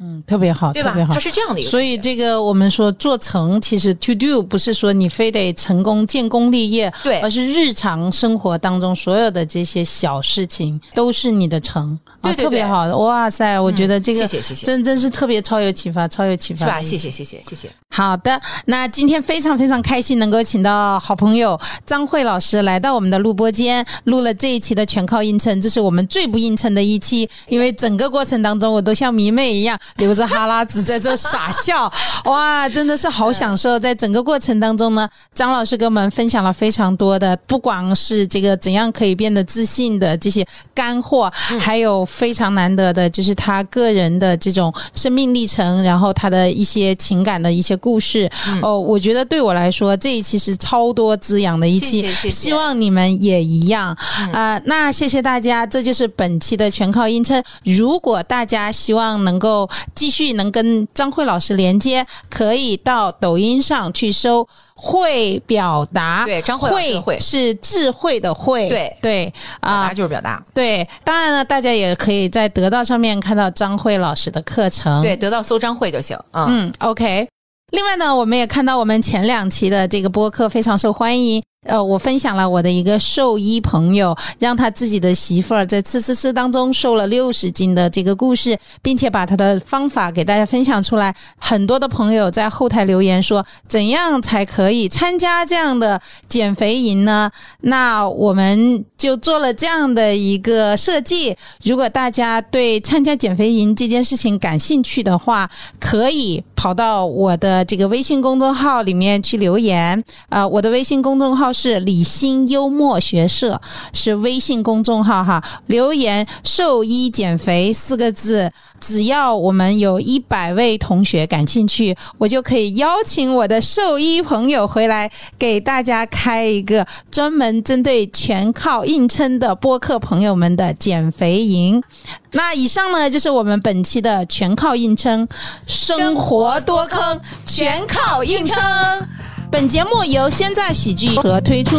S2: 嗯，特别好，
S1: 对吧
S2: 特别？好
S1: 它。是这样的一个，
S2: 所以这个我们说做成，其实 to do 不是说你非得成功建功立业，
S1: 对
S2: 而是日常生活当中所有的这些小事情都是你的成，啊、
S1: 对
S2: 特别好的，哇塞！我觉得这个、
S1: 谢谢谢谢
S2: 真真是特别超有启发，超有启发，
S1: 是吧？谢。谢谢谢谢谢。
S2: 好的，那今天非常非常开心能够请到好朋友张慧老师来到我们的录播间，录了这一期的全靠映衬，这是我们最不映衬的一期，因为整个过程当中我都像迷妹一样流着哈喇子在这傻笑，哇，真的是好享受。在整个过程当中呢，张老师跟我们分享了非常多的，不光是这个怎样可以变得自信的这些干货，还有非常难得的就是他个人的这种生命历程，然后他的一些情感的一些故事。哦，我觉得对我来说这一期是超多滋养的一期，希望你们也一样啊、那谢谢大家，这就是本期的全靠音称。如果大家希望能够继续能跟张慧老师连接，可以到抖音上去搜。会表达，
S1: 对张慧老师的慧
S2: 是智慧的慧，
S1: 对
S2: 对啊，
S1: 啊，就是表达。
S2: 对，当然了，大家也可以在得到上面看到张慧老师的课程。
S1: 对，，得到搜张慧就行。嗯，
S2: 嗯，OK。另外呢，我们也看到我们前两期的这个播客非常受欢迎。呃，我分享了我的一个兽医朋友，让他自己的媳妇儿在吃吃吃当中瘦了六十斤的这个故事，并且把他的方法给大家分享出来。很多的朋友在后台留言说，怎样才可以参加这样的减肥营呢？那我们就做了这样的一个设计。如果大家对参加减肥营这件事情感兴趣的话，可以跑到我的这个微信公众号里面去留言。呃，我的微信公众号是理心幽默学社，是微信公众号哈。留言“兽医减肥”四个字，只要我们有一百位同学感兴趣，我就可以邀请我的兽医朋友回来，给大家开一个专门针对全靠硬撑的播客朋友们的减肥营。那以上呢，就是我们本期的全靠硬撑，生活多坑，全靠硬撑。本节目由现在喜剧和推出。